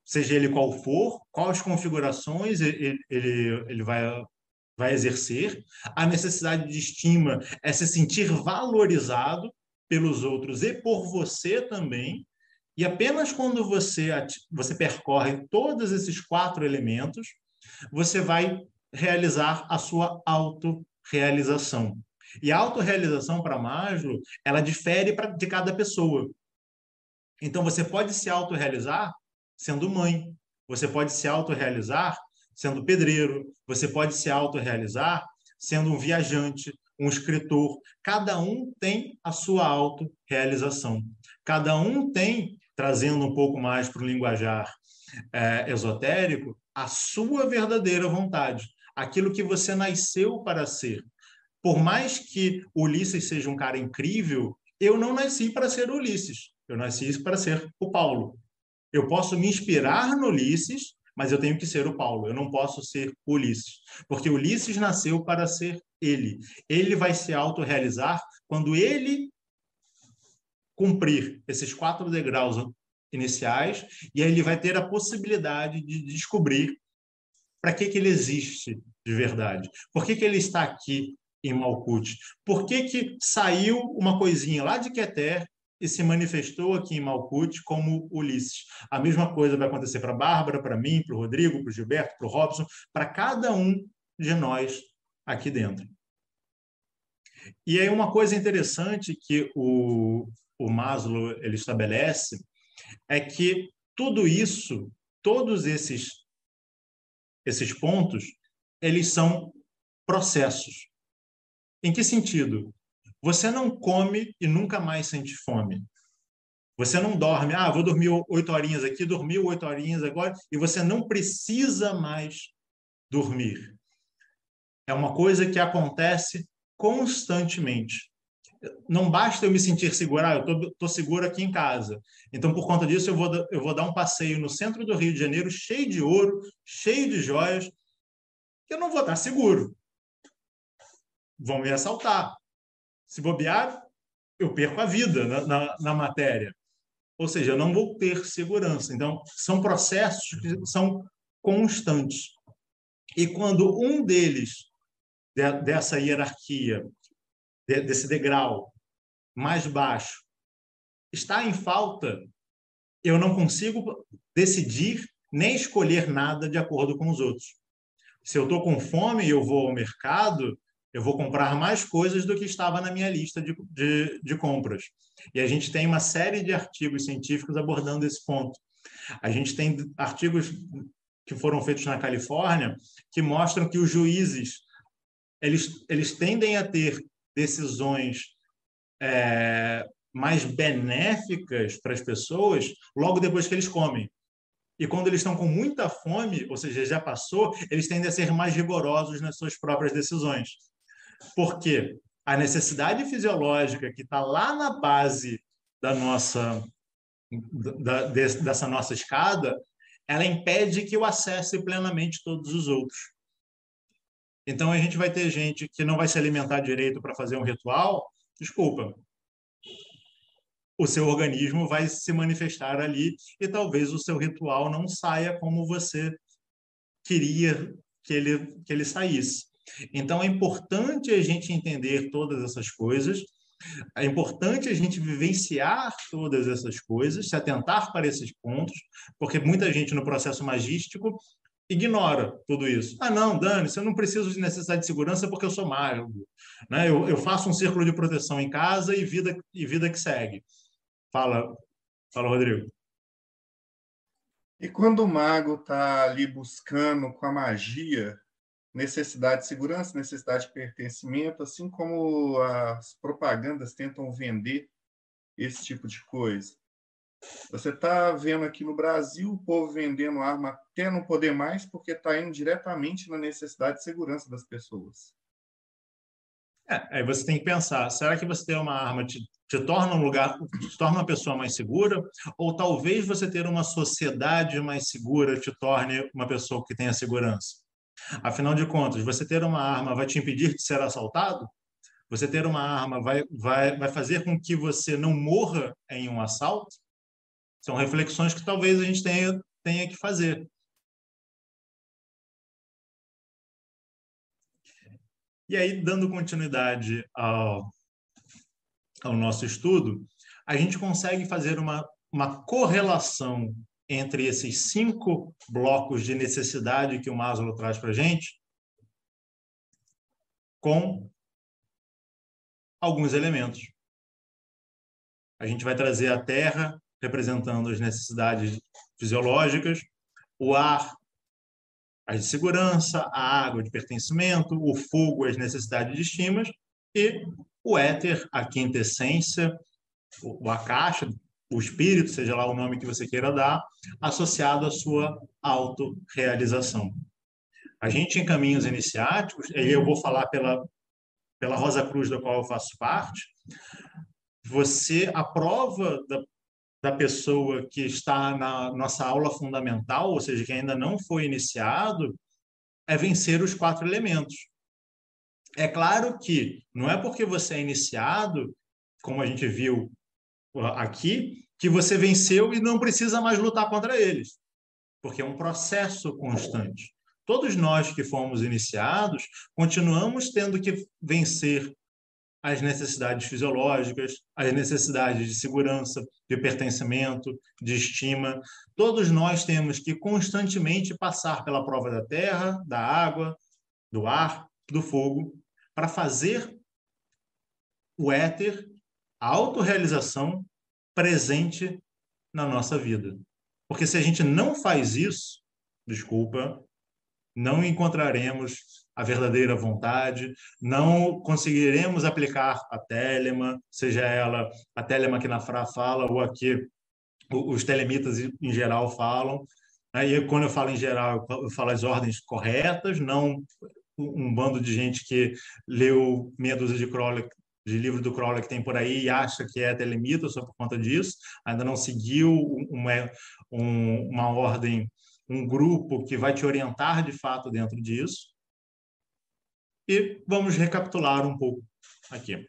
I: seja ele qual for, quais configurações ele, ele, ele vai vai exercer, a necessidade de estima é se sentir valorizado pelos outros e por você também. E apenas quando você, você percorre todos esses quatro elementos, você vai realizar a sua autorrealização. E a autorrealização para Maslow, ela difere pra, de cada pessoa. Então, você pode se autorrealizar sendo mãe, você pode se autorrealizar sendo pedreiro, você pode se autorrealizar sendo um viajante, um escritor. Cada um tem a sua autorrealização. Cada um tem, trazendo um pouco mais para o linguajar é, esotérico, a sua verdadeira vontade, aquilo que você nasceu para ser. Por mais que Ulisses seja um cara incrível, eu não nasci para ser Ulisses, eu nasci para ser o Paulo. Eu posso me inspirar no Ulisses, mas eu tenho que ser o Paulo, eu não posso ser Ulisses, porque Ulisses nasceu para ser ele. Ele vai se autorrealizar quando ele cumprir esses quatro degraus iniciais e aí ele vai ter a possibilidade de descobrir para que, que ele existe de verdade. Por que, que ele está aqui em Malkuth? Por que, que saiu uma coisinha lá de Keter e se manifestou aqui em Malkuth como Ulisses? A mesma coisa vai acontecer para a Bárbara, para mim, para o Rodrigo, para o Gilberto, para o Robson, para cada um de nós aqui dentro. E aí uma coisa interessante que o, o Maslow ele estabelece é que tudo isso, todos esses esses pontos, eles são processos. Em que sentido? Você não come e nunca mais sente fome. Você não dorme, ah, vou dormir oito horinhas aqui, dormiu oito horinhas agora, e você não precisa mais dormir. É uma coisa que acontece constantemente não basta eu me sentir seguro, ah, eu estou seguro aqui em casa. Então, por conta disso, eu vou, eu vou dar um passeio no centro do Rio de Janeiro, cheio de ouro, cheio de joias, eu não vou estar seguro. Vão me assaltar. Se bobear, eu perco a vida na, na, na matéria. Ou seja, eu não vou ter segurança. Então, são processos que são constantes. E quando um deles, dessa hierarquia, desse degrau mais baixo está em falta, eu não consigo decidir nem escolher nada de acordo com os outros. Se eu estou com fome e eu vou ao mercado, eu vou comprar mais coisas do que estava na minha lista de, de, de compras. E a gente tem uma série de artigos científicos abordando esse ponto. A gente tem artigos que foram feitos na Califórnia que mostram que os juízes eles, eles tendem a ter decisões é, mais benéficas para as pessoas logo depois que eles comem. E quando eles estão com muita fome, ou seja, já passou, eles tendem a ser mais rigorosos nas suas próprias decisões. Por quê? A necessidade fisiológica que está lá na base da nossa da, dessa nossa escada, ela impede que eu acesse plenamente todos os outros. Então a gente vai ter gente que não vai se alimentar direito para fazer um ritual, desculpa. O seu organismo vai se manifestar ali e talvez o seu ritual não saia como você queria que ele que ele saísse. Então é importante a gente entender todas essas coisas, é importante a gente vivenciar todas essas coisas, se atentar para esses pontos, porque muita gente no processo magístico ignora tudo isso. Ah, não, Dani, eu não preciso de necessidade de segurança porque eu sou mago. Né? Eu, eu faço um círculo de proteção em casa e vida, e vida que segue. Fala, fala, Rodrigo.
D: E quando o mago está ali buscando com a magia necessidade de segurança, necessidade de pertencimento, assim como as propagandas tentam vender esse tipo de coisa, você está vendo aqui no Brasil o povo vendendo arma até não poder mais, porque está indo diretamente na necessidade de segurança das pessoas.
I: É, aí você tem que pensar: será que você ter uma arma te, te torna um lugar, te torna uma pessoa mais segura? Ou talvez você ter uma sociedade mais segura te torne uma pessoa que tenha segurança? Afinal de contas, você ter uma arma vai te impedir de ser assaltado? Você ter uma arma vai, vai, vai fazer com que você não morra em um assalto? São reflexões que talvez a gente tenha, tenha que fazer. E aí, dando continuidade ao, ao nosso estudo, a gente consegue fazer uma, uma correlação entre esses cinco blocos de necessidade que o Maslow traz para a gente com alguns elementos. A gente vai trazer a Terra representando as necessidades fisiológicas, o ar, as de segurança, a água de pertencimento, o fogo, as necessidades de estima, e o éter, a quinta essência, a caixa, o espírito, seja lá o nome que você queira dar, associado à sua autorrealização. A gente, em caminhos iniciáticos, e eu vou falar pela, pela Rosa Cruz, da qual eu faço parte, você, a prova da, da pessoa que está na nossa aula fundamental, ou seja, que ainda não foi iniciado, é vencer os quatro elementos. É claro que não é porque você é iniciado, como a gente viu aqui, que você venceu e não precisa mais lutar contra eles, porque é um processo constante. Todos nós que fomos iniciados continuamos tendo que vencer as necessidades fisiológicas, as necessidades de segurança, de pertencimento, de estima. Todos nós temos que constantemente passar pela prova da terra, da água, do ar, do fogo, para fazer o éter, a autorrealização presente na nossa vida. Porque se a gente não faz isso, desculpa, não encontraremos a verdadeira vontade, não conseguiremos aplicar a telema, seja ela a telema que na Fra fala ou aqui os telemitas em geral falam. Aí, quando eu falo em geral, eu falo as ordens corretas, não um bando de gente que leu meia dúzia de Crowley, de livro do Crowley que tem por aí e acha que é telemita só por conta disso, ainda não seguiu uma, um, uma ordem, um grupo que vai te orientar de fato dentro disso. E vamos recapitular um pouco aqui.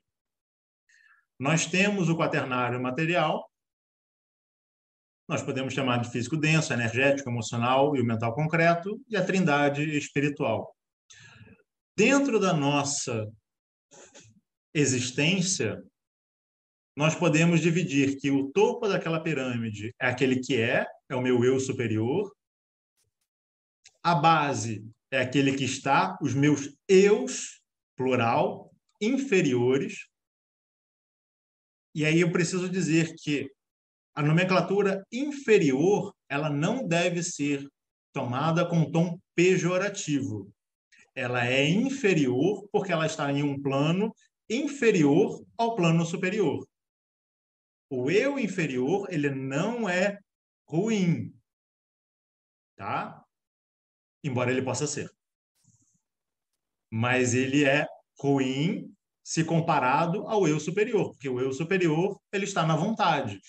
I: Nós temos o quaternário material, nós podemos chamar de físico denso, energético, emocional e o mental concreto, e a trindade espiritual dentro da nossa existência, nós podemos dividir que o topo daquela pirâmide é aquele que é, é o meu eu superior, a base é aquele que está, os meus eus, plural, inferiores. E aí eu preciso dizer que a nomenclatura inferior, ela não deve ser tomada com tom pejorativo ela é inferior porque ela está em um plano inferior ao plano superior. O eu inferior, ele não é ruim, tá? Embora ele possa ser. Mas ele é ruim se comparado ao eu superior, porque o eu superior, ele está na vontade.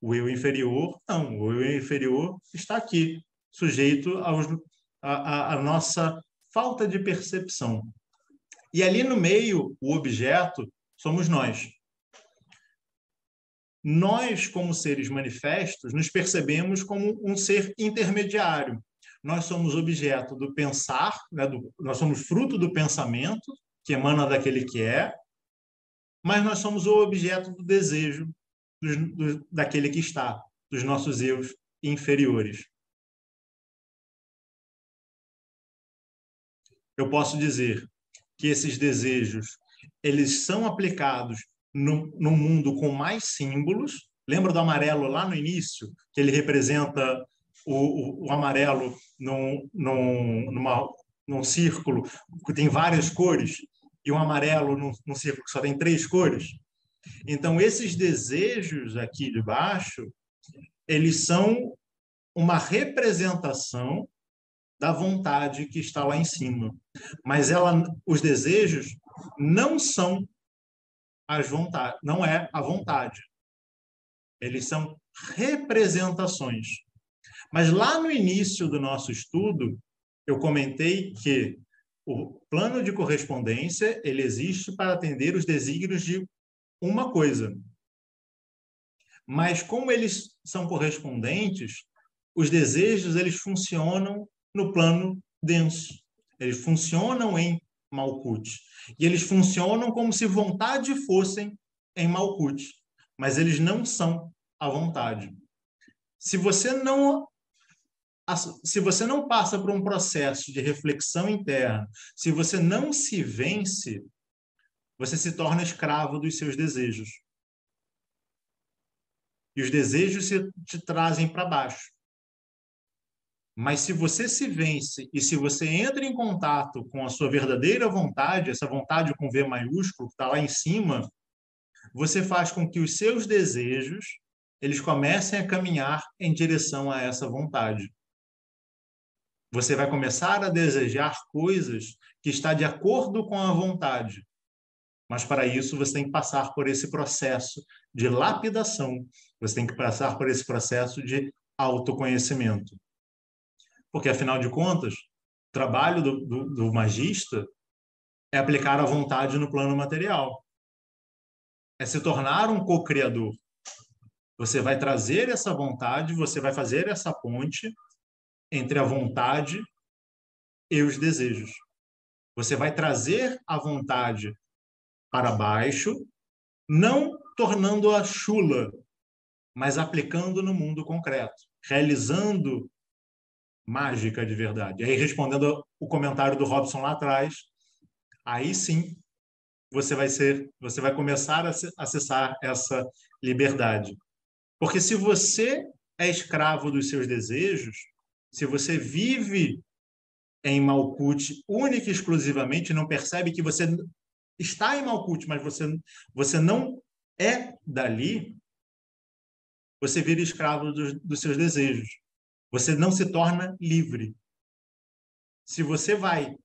I: O eu inferior, não. O eu inferior está aqui, sujeito aos, a, a, a nossa falta de percepção. E ali no meio, o objeto somos nós. Nós, como seres manifestos, nos percebemos como um ser intermediário. Nós somos objeto do pensar, né, do, nós somos fruto do pensamento, que emana daquele que é, mas nós somos o objeto do desejo do, daquele que está, dos nossos eus inferiores. eu posso dizer que esses desejos eles são aplicados no, no mundo com mais símbolos. Lembra do amarelo lá no início, que ele representa o, o, o amarelo num, num, numa, num círculo que tem várias cores e um amarelo num, num círculo que só tem três cores? Então, esses desejos aqui de baixo, eles são uma representação da vontade que está lá em cima. Mas ela, os desejos não são as vontades, não é a vontade. Eles são representações. Mas lá no início do nosso estudo, eu comentei que o plano de correspondência ele existe para atender os desígnios de uma coisa. Mas como eles são correspondentes, os desejos eles funcionam no plano denso. Eles funcionam em Malkuth. E eles funcionam como se vontade fossem em Malkuth, mas eles não são a vontade. Se você não se você não passa por um processo de reflexão interna, se você não se vence, você se torna escravo dos seus desejos. E os desejos se, te trazem para baixo. Mas se você se vence e se você entra em contato com a sua verdadeira vontade, essa vontade com V maiúsculo que está lá em cima, você faz com que os seus desejos eles comecem a caminhar em direção a essa vontade. Você vai começar a desejar coisas que está de acordo com a vontade, Mas para isso você tem que passar por esse processo de lapidação, você tem que passar por esse processo de autoconhecimento. Porque, afinal de contas, o trabalho do, do, do magista é aplicar a vontade no plano material. É se tornar um co-criador. Você vai trazer essa vontade, você vai fazer essa ponte entre a vontade e os desejos. Você vai trazer a vontade para baixo, não tornando-a chula, mas aplicando no mundo concreto, realizando mágica de verdade. Aí, respondendo o comentário do Robson lá atrás, aí sim você vai ser, você vai começar a acessar essa liberdade. Porque se você é escravo dos seus desejos, se você vive em Malkuth única e exclusivamente, não percebe que você está em Malkuth, mas você, você não é dali, você vira escravo dos, dos seus desejos. Você não se torna livre. Se você vai,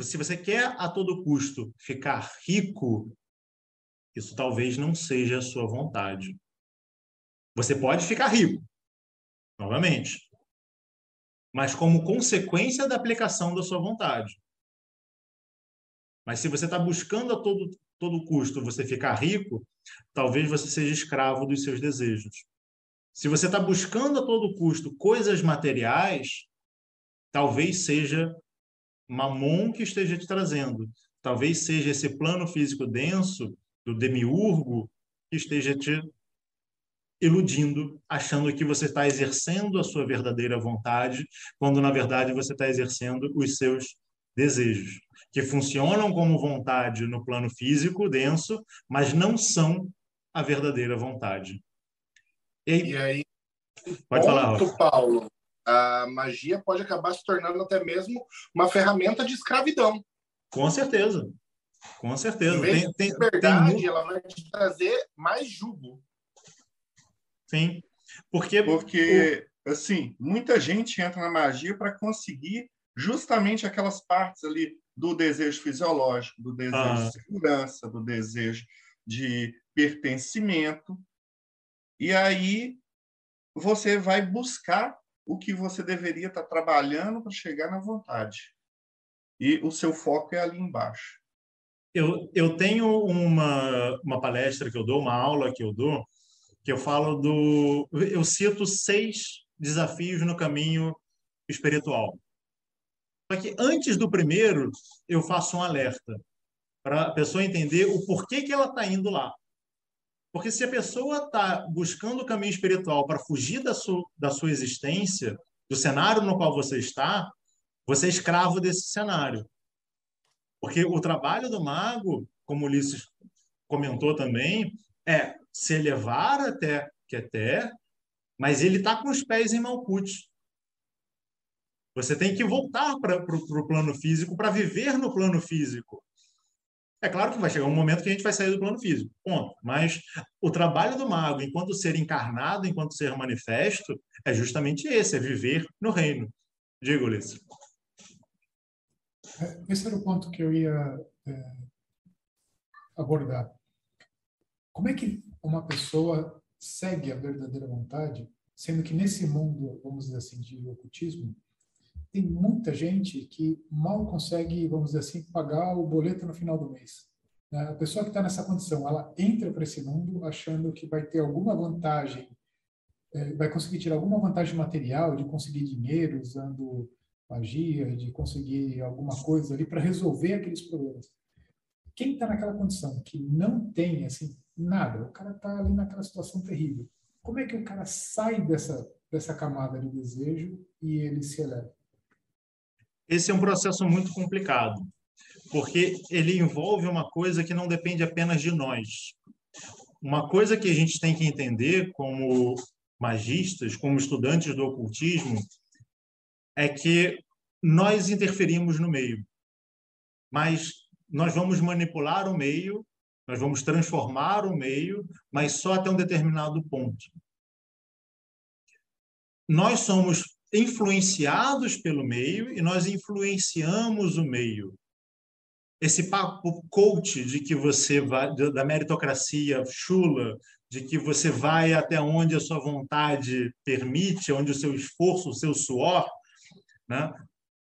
I: se você quer a todo custo ficar rico, isso talvez não seja a sua vontade. Você pode ficar rico, novamente, mas como consequência da aplicação da sua vontade. Mas se você está buscando a todo, todo custo você ficar rico, talvez você seja escravo dos seus desejos. Se você está buscando a todo custo coisas materiais, talvez seja mamon que esteja te trazendo. Talvez seja esse plano físico denso do demiurgo que esteja te iludindo, achando que você está exercendo a sua verdadeira vontade, quando na verdade você está exercendo os seus desejos, que funcionam como vontade no plano físico denso, mas não são a verdadeira vontade.
H: E aí, e aí
I: pode falar,
H: Paulo, a magia pode acabar se tornando até mesmo uma ferramenta de escravidão.
I: Com certeza. Com certeza.
H: Em tem, tem, verdade, tem... ela vai te trazer mais jugo.
I: Sim. Porque,
D: Porque assim, muita gente entra na magia para conseguir justamente aquelas partes ali do desejo fisiológico, do desejo ah. de segurança, do desejo de pertencimento. E aí você vai buscar o que você deveria estar trabalhando para chegar na vontade. E o seu foco é ali embaixo.
I: Eu, eu tenho uma, uma palestra que eu dou, uma aula que eu dou, que eu falo do. Eu cito seis desafios no caminho espiritual. Só que antes do primeiro, eu faço um alerta para a pessoa entender o porquê que ela está indo lá. Porque se a pessoa está buscando o caminho espiritual para fugir da sua, da sua existência, do cenário no qual você está, você é escravo desse cenário. Porque o trabalho do mago, como Ulisses comentou também, é se elevar até Keter, mas ele está com os pés em Malkuth. Você tem que voltar para o plano físico para viver no plano físico. É claro que vai chegar um momento que a gente vai sair do plano físico, ponto. Mas o trabalho do mago, enquanto ser encarnado, enquanto ser manifesto, é justamente esse, é viver no reino. Diga, Ulisses.
E: É, esse era o ponto que eu ia é, abordar. Como é que uma pessoa segue a verdadeira vontade, sendo que nesse mundo, vamos dizer assim, de ocultismo, tem muita gente que mal consegue, vamos dizer assim, pagar o boleto no final do mês. Né? A pessoa que está nessa condição, ela entra para esse mundo achando que vai ter alguma vantagem, é, vai conseguir tirar alguma vantagem material, de conseguir dinheiro usando magia, de conseguir alguma coisa ali para resolver aqueles problemas. Quem está naquela condição que não tem assim nada, o cara está ali naquela situação terrível. Como é que o cara sai dessa dessa camada de desejo e ele se eleva?
I: Esse é um processo muito complicado, porque ele envolve uma coisa que não depende apenas de nós. Uma coisa que a gente tem que entender como magistas, como estudantes do ocultismo, é que nós interferimos no meio, mas nós vamos manipular o meio, nós vamos transformar o meio, mas só até um determinado ponto. Nós somos influenciados pelo meio e nós influenciamos o meio. esse papo coach de que você vai da meritocracia chula, de que você vai até onde a sua vontade permite, onde o seu esforço, o seu suor, né?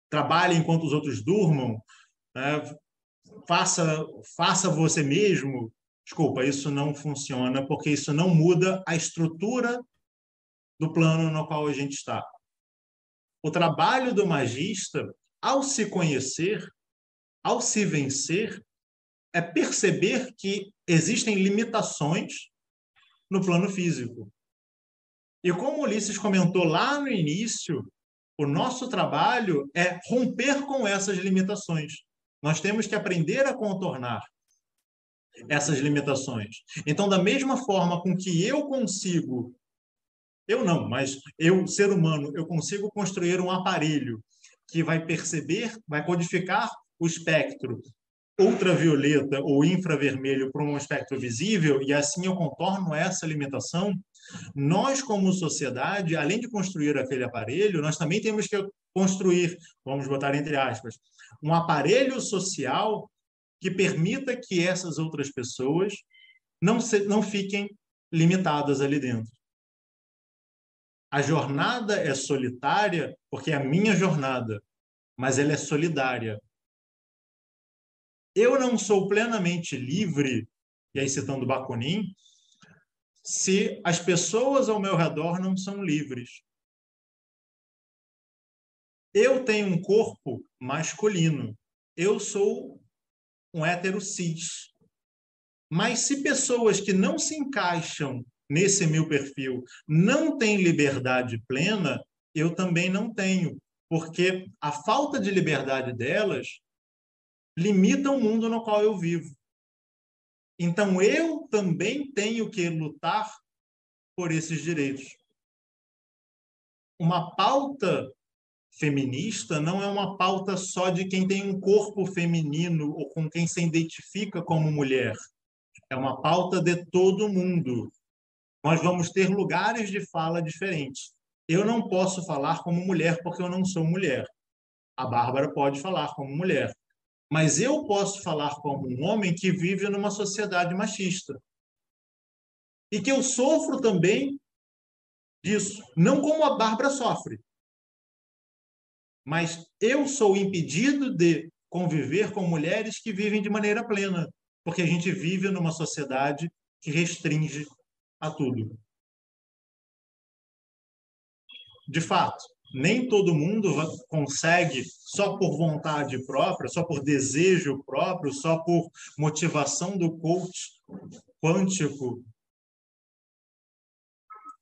I: trabalhe enquanto os outros durmam, né? faça faça você mesmo. Desculpa, isso não funciona porque isso não muda a estrutura do plano no qual a gente está. O trabalho do magista, ao se conhecer, ao se vencer, é perceber que existem limitações no plano físico. E como Ulisses comentou lá no início, o nosso trabalho é romper com essas limitações. Nós temos que aprender a contornar essas limitações. Então, da mesma forma com que eu consigo, eu não, mas eu, ser humano, eu consigo construir um aparelho que vai perceber, vai codificar o espectro ultravioleta ou infravermelho para um espectro visível, e assim eu contorno essa limitação, nós, como sociedade, além de construir aquele aparelho, nós também temos que construir, vamos botar entre aspas, um aparelho social que permita que essas outras pessoas não, se, não fiquem limitadas ali dentro. A jornada é solitária porque é a minha jornada, mas ela é solidária. Eu não sou plenamente livre, e aí citando Bakunin, se as pessoas ao meu redor não são livres. Eu tenho um corpo masculino. Eu sou um hétero cis. Mas se pessoas que não se encaixam nesse meu perfil não têm liberdade plena, eu também não tenho, porque a falta de liberdade delas limita o mundo no qual eu vivo. Então eu também tenho que lutar por esses direitos. Uma pauta feminista não é uma pauta só de quem tem um corpo feminino ou com quem se identifica como mulher. É uma pauta de todo mundo. Nós vamos ter lugares de fala diferentes. Eu não posso falar como mulher porque eu não sou mulher. A Bárbara pode falar como mulher. Mas eu posso falar como um homem que vive numa sociedade machista. E que eu sofro também disso. Não como a Bárbara sofre, mas eu sou impedido de conviver com mulheres que vivem de maneira plena, porque a gente vive numa sociedade que restringe a tudo. De fato, nem todo mundo consegue, só por vontade própria, só por desejo próprio, só por motivação do coach quântico,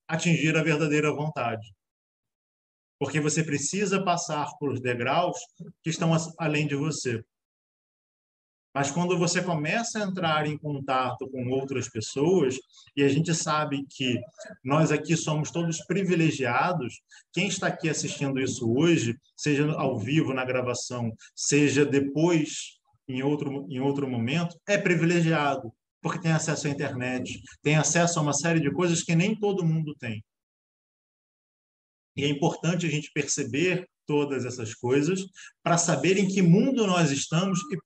I: atingir a verdadeira vontade porque você precisa passar por degraus que estão além de você. Mas quando você começa a entrar em contato com outras pessoas, e a gente sabe que nós aqui somos todos privilegiados, quem está aqui assistindo isso hoje, seja ao vivo na gravação, seja depois em outro, em outro momento, é privilegiado, porque tem acesso à internet, tem acesso a uma série de coisas que nem todo mundo tem. E é importante a gente perceber todas essas coisas para saber em que mundo nós estamos e,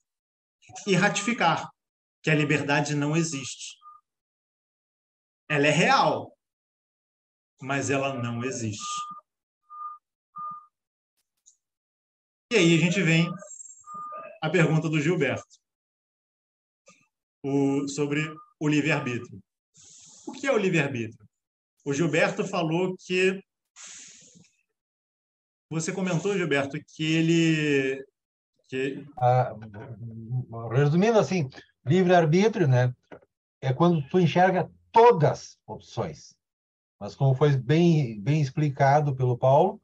I: e ratificar que a liberdade não existe. Ela é real, mas ela não existe. E aí a gente vem a pergunta do Gilberto o, sobre o livre-arbítrio. O que é o livre-arbítrio? O Gilberto falou que você comentou, Gilberto, que ele. Que...
G: Ah, resumindo assim, livre-arbítrio né, é quando tu enxerga todas opções. Mas, como foi bem, bem explicado pelo Paulo,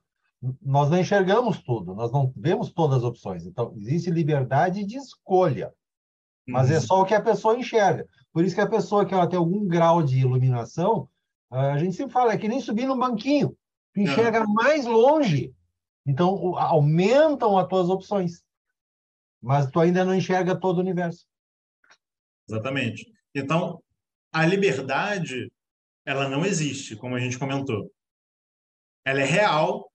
G: nós não enxergamos tudo, nós não vemos todas as opções. Então, existe liberdade de escolha, mas é uhum. é só o que a pessoa enxerga. Por isso que a pessoa que ela tem algum grau de iluminação, a gente sempre fala, é que nem subir no banquinho. Tu enxerga mais longe então, aumentam as tuas opções, mas tu ainda não enxerga todo o universo.
I: Exatamente. Então, a liberdade, ela não existe, como a gente comentou. Ela é real,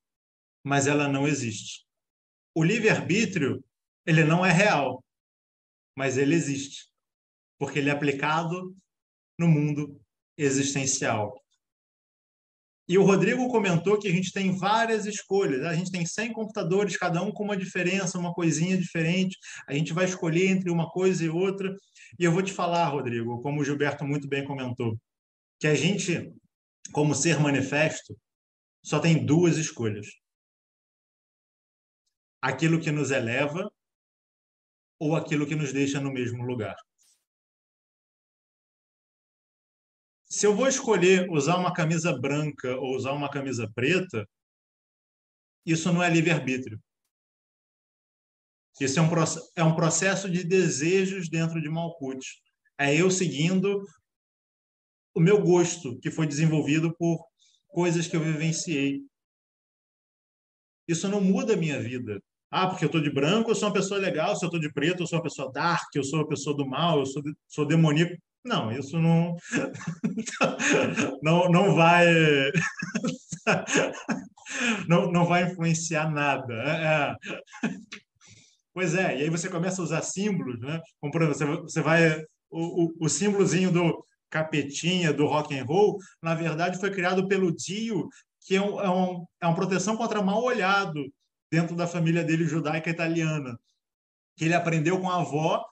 I: mas ela não existe. O livre-arbítrio, ele não é real, mas ele existe, porque ele é aplicado no mundo existencial. E o Rodrigo comentou que a gente tem várias escolhas. A gente tem 100 computadores, cada um com uma diferença, uma coisinha diferente. A gente vai escolher entre uma coisa e outra. E eu vou te falar, Rodrigo, como o Gilberto muito bem comentou, que a gente, como ser manifesto, só tem duas escolhas: aquilo que nos eleva ou aquilo que nos deixa no mesmo lugar. Se eu vou escolher usar uma camisa branca ou usar uma camisa preta, isso não é livre-arbítrio. Isso é um, é um processo de desejos dentro de Malkuth. É eu seguindo o meu gosto, que foi desenvolvido por coisas que eu vivenciei. Isso não muda a minha vida. Ah, porque eu estou de branco, eu sou uma pessoa legal. Se eu estou de preto, eu sou uma pessoa dark, eu sou uma pessoa do mal, eu sou, sou demoníaco. Não, isso não (laughs) não, não vai (laughs) não, não vai influenciar nada. É. é. Pois é, e aí você começa a usar símbolos, né? Como por exemplo, você, vai o, o, o símbolozinho do capetinha do rock and roll, na verdade foi criado pelo Dio, que é, um, é, um, é uma proteção contra mal olhado dentro da família dele judaica italiana, que ele aprendeu com a avó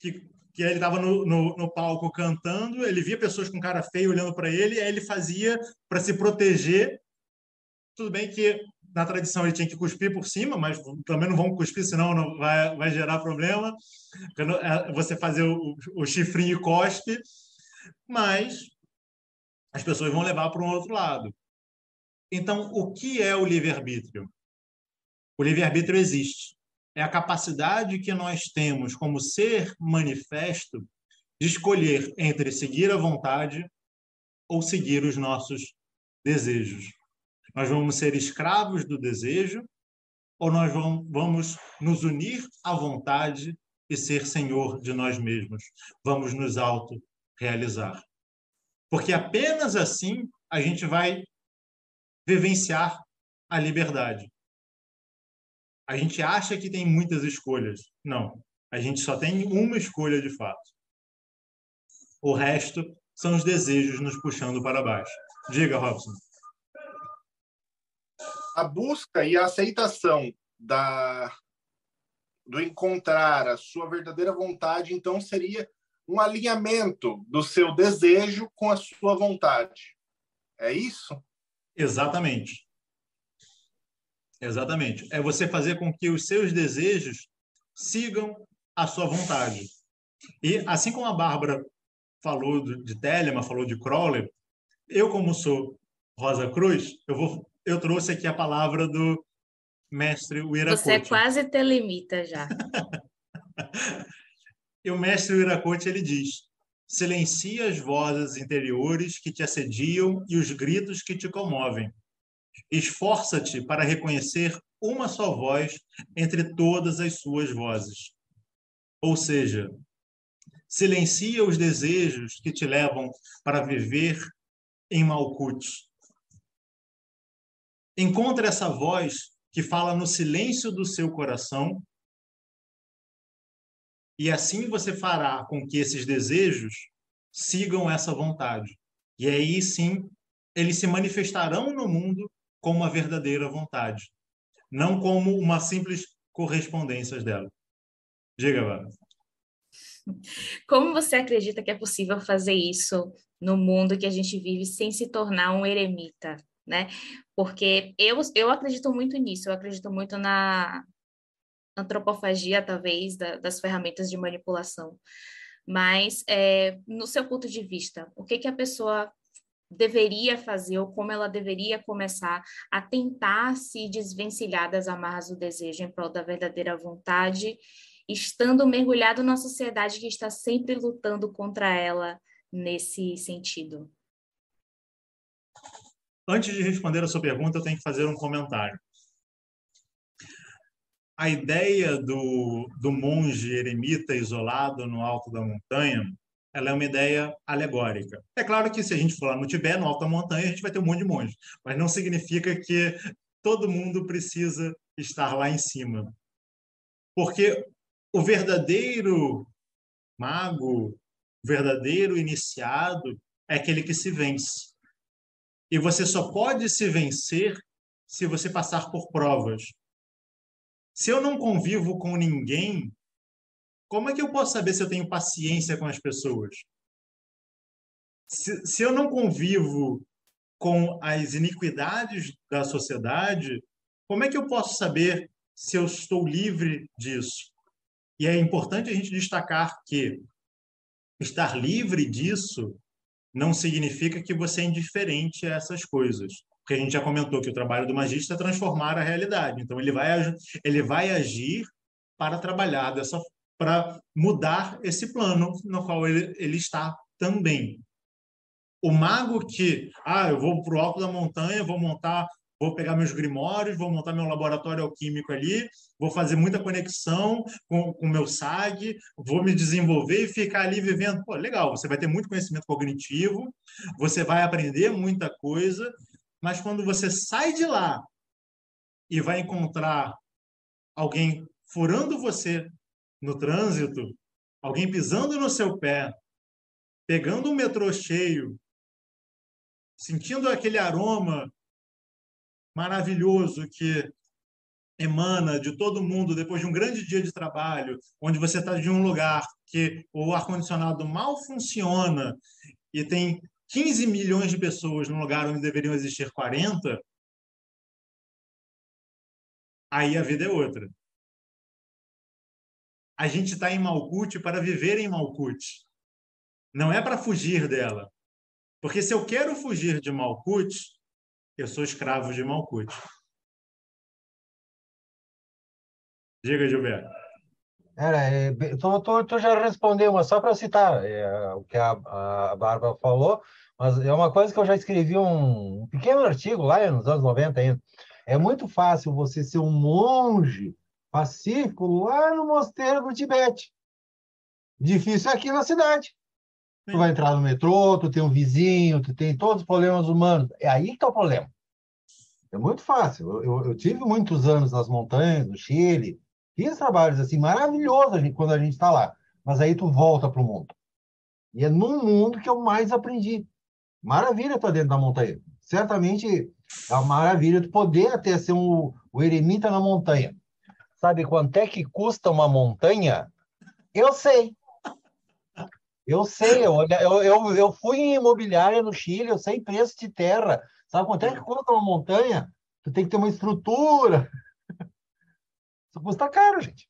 I: que que ele estava no, no, no, palco cantando, ele via pessoas com cara feio olhando para ele, aí ele fazia para se proteger. Tudo bem que na tradição ele tinha que cuspir por cima, mas também não vão cuspir, senão não vai, vai gerar problema. É, você fazer o, o chifrinho e cospe, mas as pessoas vão levar para um outro lado. Então, o que é o livre-arbítrio? O livre-arbítrio existe é a capacidade que nós temos como ser manifesto de escolher entre seguir a vontade ou seguir os nossos desejos. Nós vamos ser escravos do desejo ou nós vamos nos unir à vontade e ser senhor de nós mesmos. Vamos nos auto-realizar. Porque apenas assim a gente vai vivenciar a liberdade. A gente acha que tem muitas escolhas. Não. A gente só tem uma escolha de fato. O resto são os desejos nos puxando para baixo. Diga, Robson.
H: A busca e a aceitação da do encontrar a sua verdadeira vontade, então seria um alinhamento do seu desejo com a sua vontade. É isso?
I: Exatamente. Exatamente. É você fazer com que os seus desejos sigam a sua vontade. E assim como a Bárbara falou de Telema, falou de Crowley, eu como sou Rosa Cruz, eu vou eu trouxe aqui a palavra do mestre Uiracote.
F: Você é quase telemita já. (laughs)
I: e o mestre Uiracote ele diz: silencia as vozes interiores que te assediam e os gritos que te comovem. Esforça-te para reconhecer uma só voz entre todas as suas vozes. Ou seja, silencia os desejos que te levam para viver em Malkuth. Encontre essa voz que fala no silêncio do seu coração e assim você fará com que esses desejos sigam essa vontade. E aí sim, eles se manifestarão no mundo como uma verdadeira vontade, não como uma simples correspondência dela. Diga, Vara.
F: Como você acredita que é possível fazer isso no mundo que a gente vive sem se tornar um eremita, né? Porque eu, eu acredito muito nisso, eu acredito muito na antropofagia, talvez, da, das ferramentas de manipulação. Mas, é, no seu ponto de vista, o que, que a pessoa deveria fazer ou como ela deveria começar a tentar se desvencilhar das amarras do desejo em prol da verdadeira vontade, estando mergulhado numa sociedade que está sempre lutando contra ela nesse sentido?
I: Antes de responder a sua pergunta, eu tenho que fazer um comentário. A ideia do, do monge eremita isolado no alto da montanha ela é uma ideia alegórica. É claro que se a gente for lá no Tibete, no alto da montanha, a gente vai ter um monte de monge, mas não significa que todo mundo precisa estar lá em cima. Porque o verdadeiro mago, o verdadeiro iniciado é aquele que se vence. E você só pode se vencer se você passar por provas. Se eu não convivo com ninguém, como é que eu posso saber se eu tenho paciência com as pessoas? Se, se eu não convivo com as iniquidades da sociedade, como é que eu posso saber se eu estou livre disso? E é importante a gente destacar que estar livre disso não significa que você é indiferente a essas coisas. Porque a gente já comentou que o trabalho do magista é transformar a realidade. Então, ele vai, ele vai agir para trabalhar dessa para mudar esse plano no qual ele, ele está também. O mago que, ah, eu vou para o alto da montanha, vou montar vou pegar meus grimórios, vou montar meu laboratório alquímico ali, vou fazer muita conexão com o meu SAG, vou me desenvolver e ficar ali vivendo. Pô, legal, você vai ter muito conhecimento cognitivo, você vai aprender muita coisa, mas quando você sai de lá e vai encontrar alguém furando você no trânsito, alguém pisando no seu pé, pegando um metrô cheio, sentindo aquele aroma maravilhoso que emana de todo mundo depois de um grande dia de trabalho, onde você está de um lugar que o ar-condicionado mal funciona e tem 15 milhões de pessoas num lugar onde deveriam existir 40, aí a vida é outra. A gente está em Malkuth para viver em Malkuth. Não é para fugir dela. Porque se eu quero fugir de Malkuth, eu sou escravo de Malkuth. Diga, Gilberto.
G: Tu, tu, tu, já respondeu, mas só para citar é, o que a, a Bárbara falou, mas é uma coisa que eu já escrevi um, um pequeno artigo lá nos anos 90 ainda. É muito fácil você ser um monge pacífico lá no mosteiro do Tibete. Difícil é aqui na cidade. Tu vai entrar no metrô, tu tem um vizinho, tu tem todos os problemas humanos. É aí que está o problema. É muito fácil. Eu, eu, eu, tive muitos anos nas montanhas, no Chile, fiz trabalhos assim maravilhosos quando a gente está lá. Mas aí tu volta para o mundo. E é no mundo que eu mais aprendi. Maravilha estar dentro da montanha. Certamente é uma maravilha tu poder até ser um, o eremita na montanha. Sabe quanto é que custa uma montanha? Eu sei. Eu sei, eu, eu, eu fui em imobiliária no Chile, eu sei preço de terra. Sabe quanto é que custa uma montanha? Tu tem que ter uma estrutura. Isso custa caro, gente.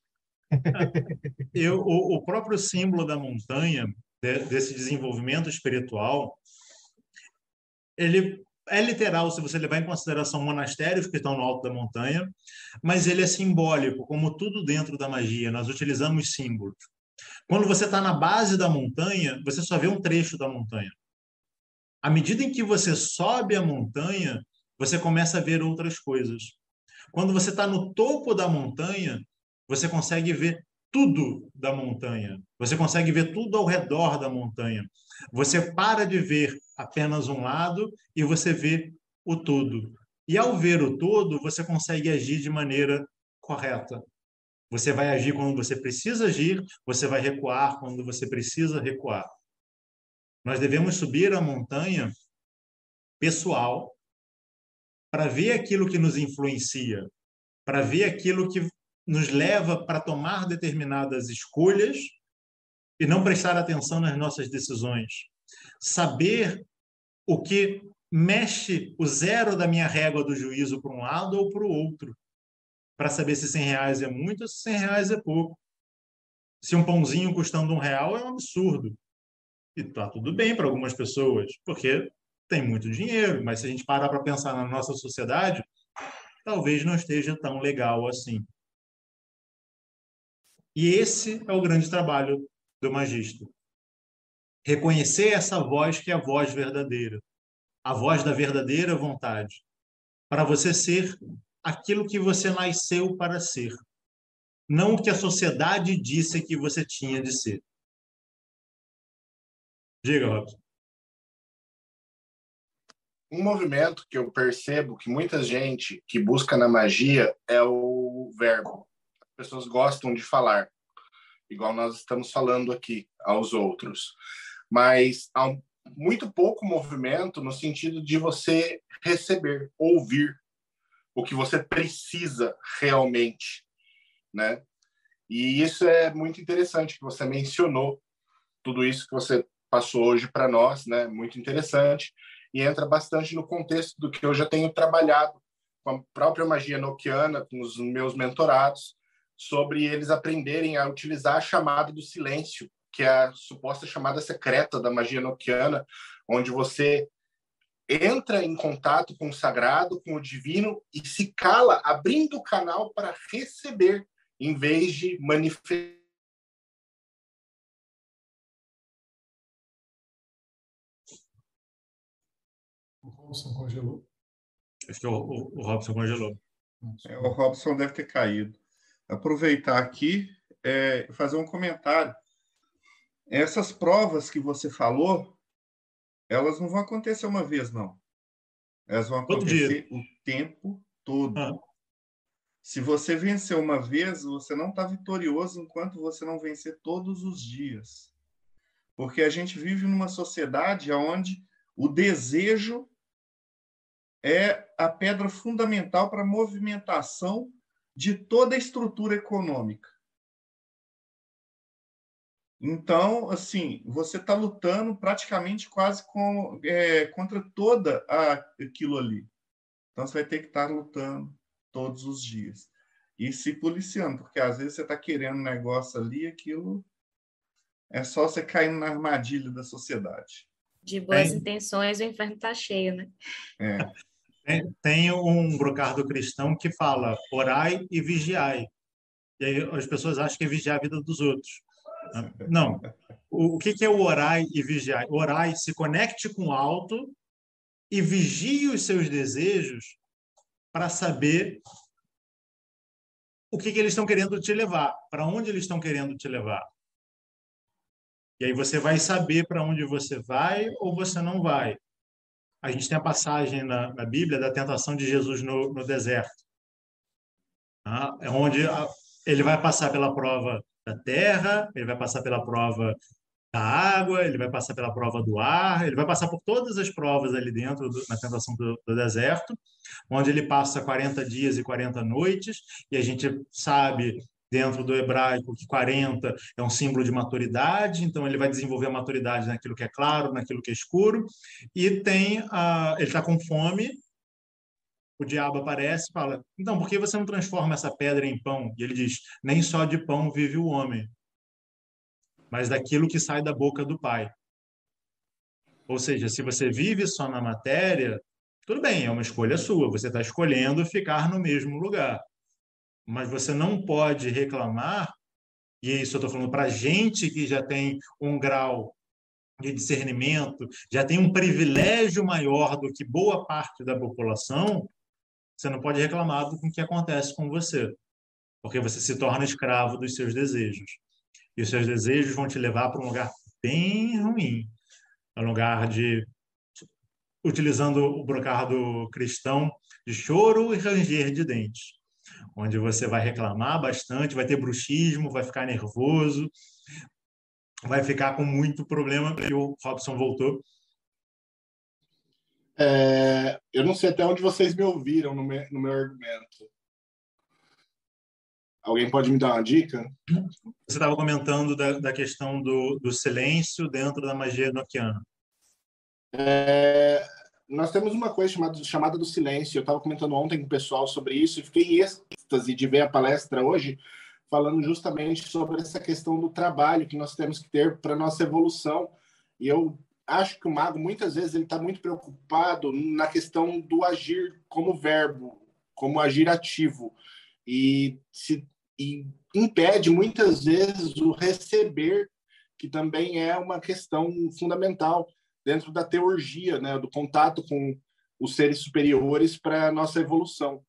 I: Eu, o, o próprio símbolo da montanha, de, desse desenvolvimento espiritual, ele é literal se você levar em consideração monastérios que estão no alto da montanha, mas ele é simbólico, como tudo dentro da magia. Nós utilizamos símbolos. Quando você está na base da montanha, você só vê um trecho da montanha. À medida em que você sobe a montanha, você começa a ver outras coisas. Quando você está no topo da montanha, você consegue ver tudo da montanha. Você consegue ver tudo ao redor da montanha. Você para de ver apenas um lado e você vê o todo. E ao ver o todo, você consegue agir de maneira correta. Você vai agir quando você precisa agir, você vai recuar quando você precisa recuar. Nós devemos subir a montanha pessoal para ver aquilo que nos influencia, para ver aquilo que nos leva para tomar determinadas escolhas e não prestar atenção nas nossas decisões. Saber o que mexe o zero da minha régua do juízo para um lado ou para o outro para saber se 100 reais é muito ou se 100 reais é pouco. Se um pãozinho custando um real é um absurdo. E tá tudo bem para algumas pessoas, porque tem muito dinheiro, mas se a gente parar para pensar na nossa sociedade, talvez não esteja tão legal assim. E esse é o grande trabalho do magista. Reconhecer essa voz que é a voz verdadeira, a voz da verdadeira vontade, para você ser aquilo que você nasceu para ser, não o que a sociedade disse que você tinha de ser. Diga, Robson.
H: Um movimento que eu percebo que muita gente que busca na magia é o verbo. As pessoas gostam de falar. igual nós estamos falando aqui aos outros, mas há muito pouco movimento no sentido de você receber, ouvir o que você precisa realmente, né? E isso é muito interessante que você mencionou tudo isso que você passou hoje para nós, né? Muito interessante e entra bastante no contexto do que eu já tenho trabalhado com a própria magia noquiana, com os meus mentorados, sobre eles aprenderem a utilizar a chamada do silêncio, que é a suposta chamada secreta da magia noquiana, onde você entra em contato com o sagrado, com o divino e se cala, abrindo o canal para receber, em vez de manifestar.
E: O Robson congelou.
I: Acho que o, o, o Robson congelou.
D: É, o Robson deve ter caído. Aproveitar aqui é, fazer um comentário. Essas provas que você falou, elas não vão acontecer uma vez, não. Elas vão acontecer o tempo todo.
I: Ah.
D: Se você vencer uma vez, você não está vitorioso enquanto você não vencer todos os dias. Porque a gente vive numa sociedade onde o desejo é a pedra fundamental para a movimentação de toda a estrutura econômica. Então, assim, você está lutando praticamente quase com, é, contra toda a, aquilo ali. Então, você vai ter que estar tá lutando todos os dias. E se policiando, porque às vezes você está querendo um negócio ali, aquilo é só você caindo na armadilha da sociedade.
F: De boas é. intenções, o inferno está cheio, né?
D: É.
I: Tem, tem um brocardo cristão que fala orai e vigiai. E aí as pessoas acham que é vigiar a vida dos outros. Não. O, o que, que é o orai e vigiai? Orai, se conecte com o alto e vigie os seus desejos para saber o que, que eles estão querendo te levar, para onde eles estão querendo te levar. E aí você vai saber para onde você vai ou você não vai a gente tem a passagem na, na Bíblia da tentação de Jesus no, no deserto, tá? é onde a, ele vai passar pela prova da terra, ele vai passar pela prova da água, ele vai passar pela prova do ar, ele vai passar por todas as provas ali dentro, do, na tentação do, do, deserto, onde ele passa 40 dias e 40 noites, e a gente sabe dentro do hebraico que 40 é um símbolo de maturidade, então ele vai desenvolver a maturidade naquilo que é claro, naquilo que é escuro, e tem a, ele está com fome, o diabo aparece e fala, então, por que você não transforma essa pedra em pão? E ele diz, nem só de pão vive o homem, mas daquilo que sai da boca do Pai. Ou seja, se você vive só na matéria, tudo bem, é uma escolha sua, você está escolhendo ficar no mesmo lugar mas você não pode reclamar, e isso eu estou falando para gente que já tem um grau de discernimento, já tem um privilégio maior do que boa parte da população, você não pode reclamar do que acontece com você, porque você se torna escravo dos seus desejos. E os seus desejos vão te levar para um lugar bem ruim, um lugar de utilizando o brocardo cristão de choro e ranger de dentes onde você vai reclamar bastante, vai ter bruxismo, vai ficar nervoso, vai ficar com muito problema, porque o Robson voltou.
H: É, eu não sei até onde vocês me ouviram no meu, no meu argumento. Alguém pode me dar uma dica?
I: Você estava comentando da, da questão do, do silêncio dentro da magia noquiana.
H: É, nós temos uma coisa chamada, chamada do silêncio. Eu estava comentando ontem com o pessoal sobre isso e fiquei em êxtase de ver a palestra hoje, falando justamente sobre essa questão do trabalho que nós temos que ter para nossa evolução. E eu acho que o mago, muitas vezes, ele está muito preocupado na questão do agir como verbo, como agir ativo. E, se, e impede, muitas vezes, o receber, que também é uma questão fundamental dentro da teurgia, né, do contato com os seres superiores para a nossa evolução.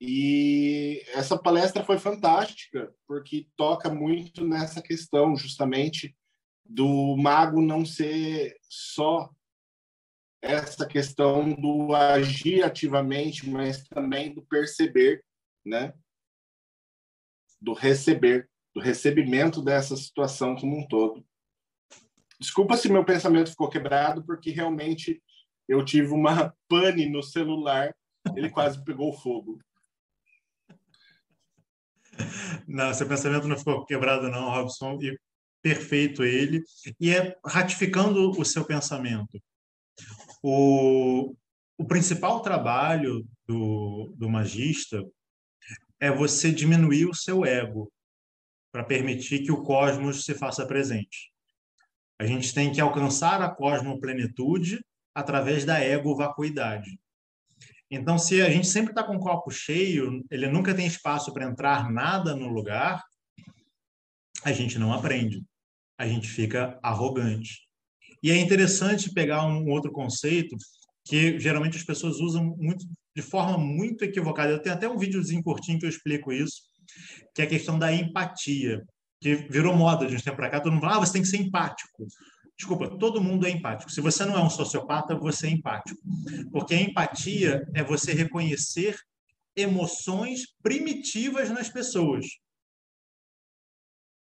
H: E essa palestra foi fantástica, porque toca muito nessa questão, justamente, do mago não ser só essa questão do agir ativamente, mas também do perceber, né? Do receber. do recebimento dessa situação como um todo. Desculpa se meu pensamento ficou quebrado, porque realmente eu tive uma (laughs) pane no celular, ele quase pegou fogo.
I: Não, seu pensamento não ficou quebrado, não, Robson, e perfeito ele. E é ratificando o seu pensamento. O, o principal trabalho do, do magista é você diminuir o seu ego para permitir que o cosmos se faça presente. A gente tem que alcançar a cosmoplenitude através da ego-vacuidade. Então, se a gente sempre está com o copo cheio, ele nunca tem espaço para entrar nada no lugar, a gente não aprende. A gente fica arrogante. E é interessante pegar um outro conceito que geralmente as pessoas usam muito de forma muito equivocada. Eu tenho até um videozinho curtinho que eu explico isso, que é a questão da empatia, que virou moda de um tempo para cá. Todo mundo fala, ah, você tem que ser empático. Desculpa, todo mundo é empático. Se você não é um sociopata, você é empático. Porque a empatia é você reconhecer emoções primitivas nas pessoas.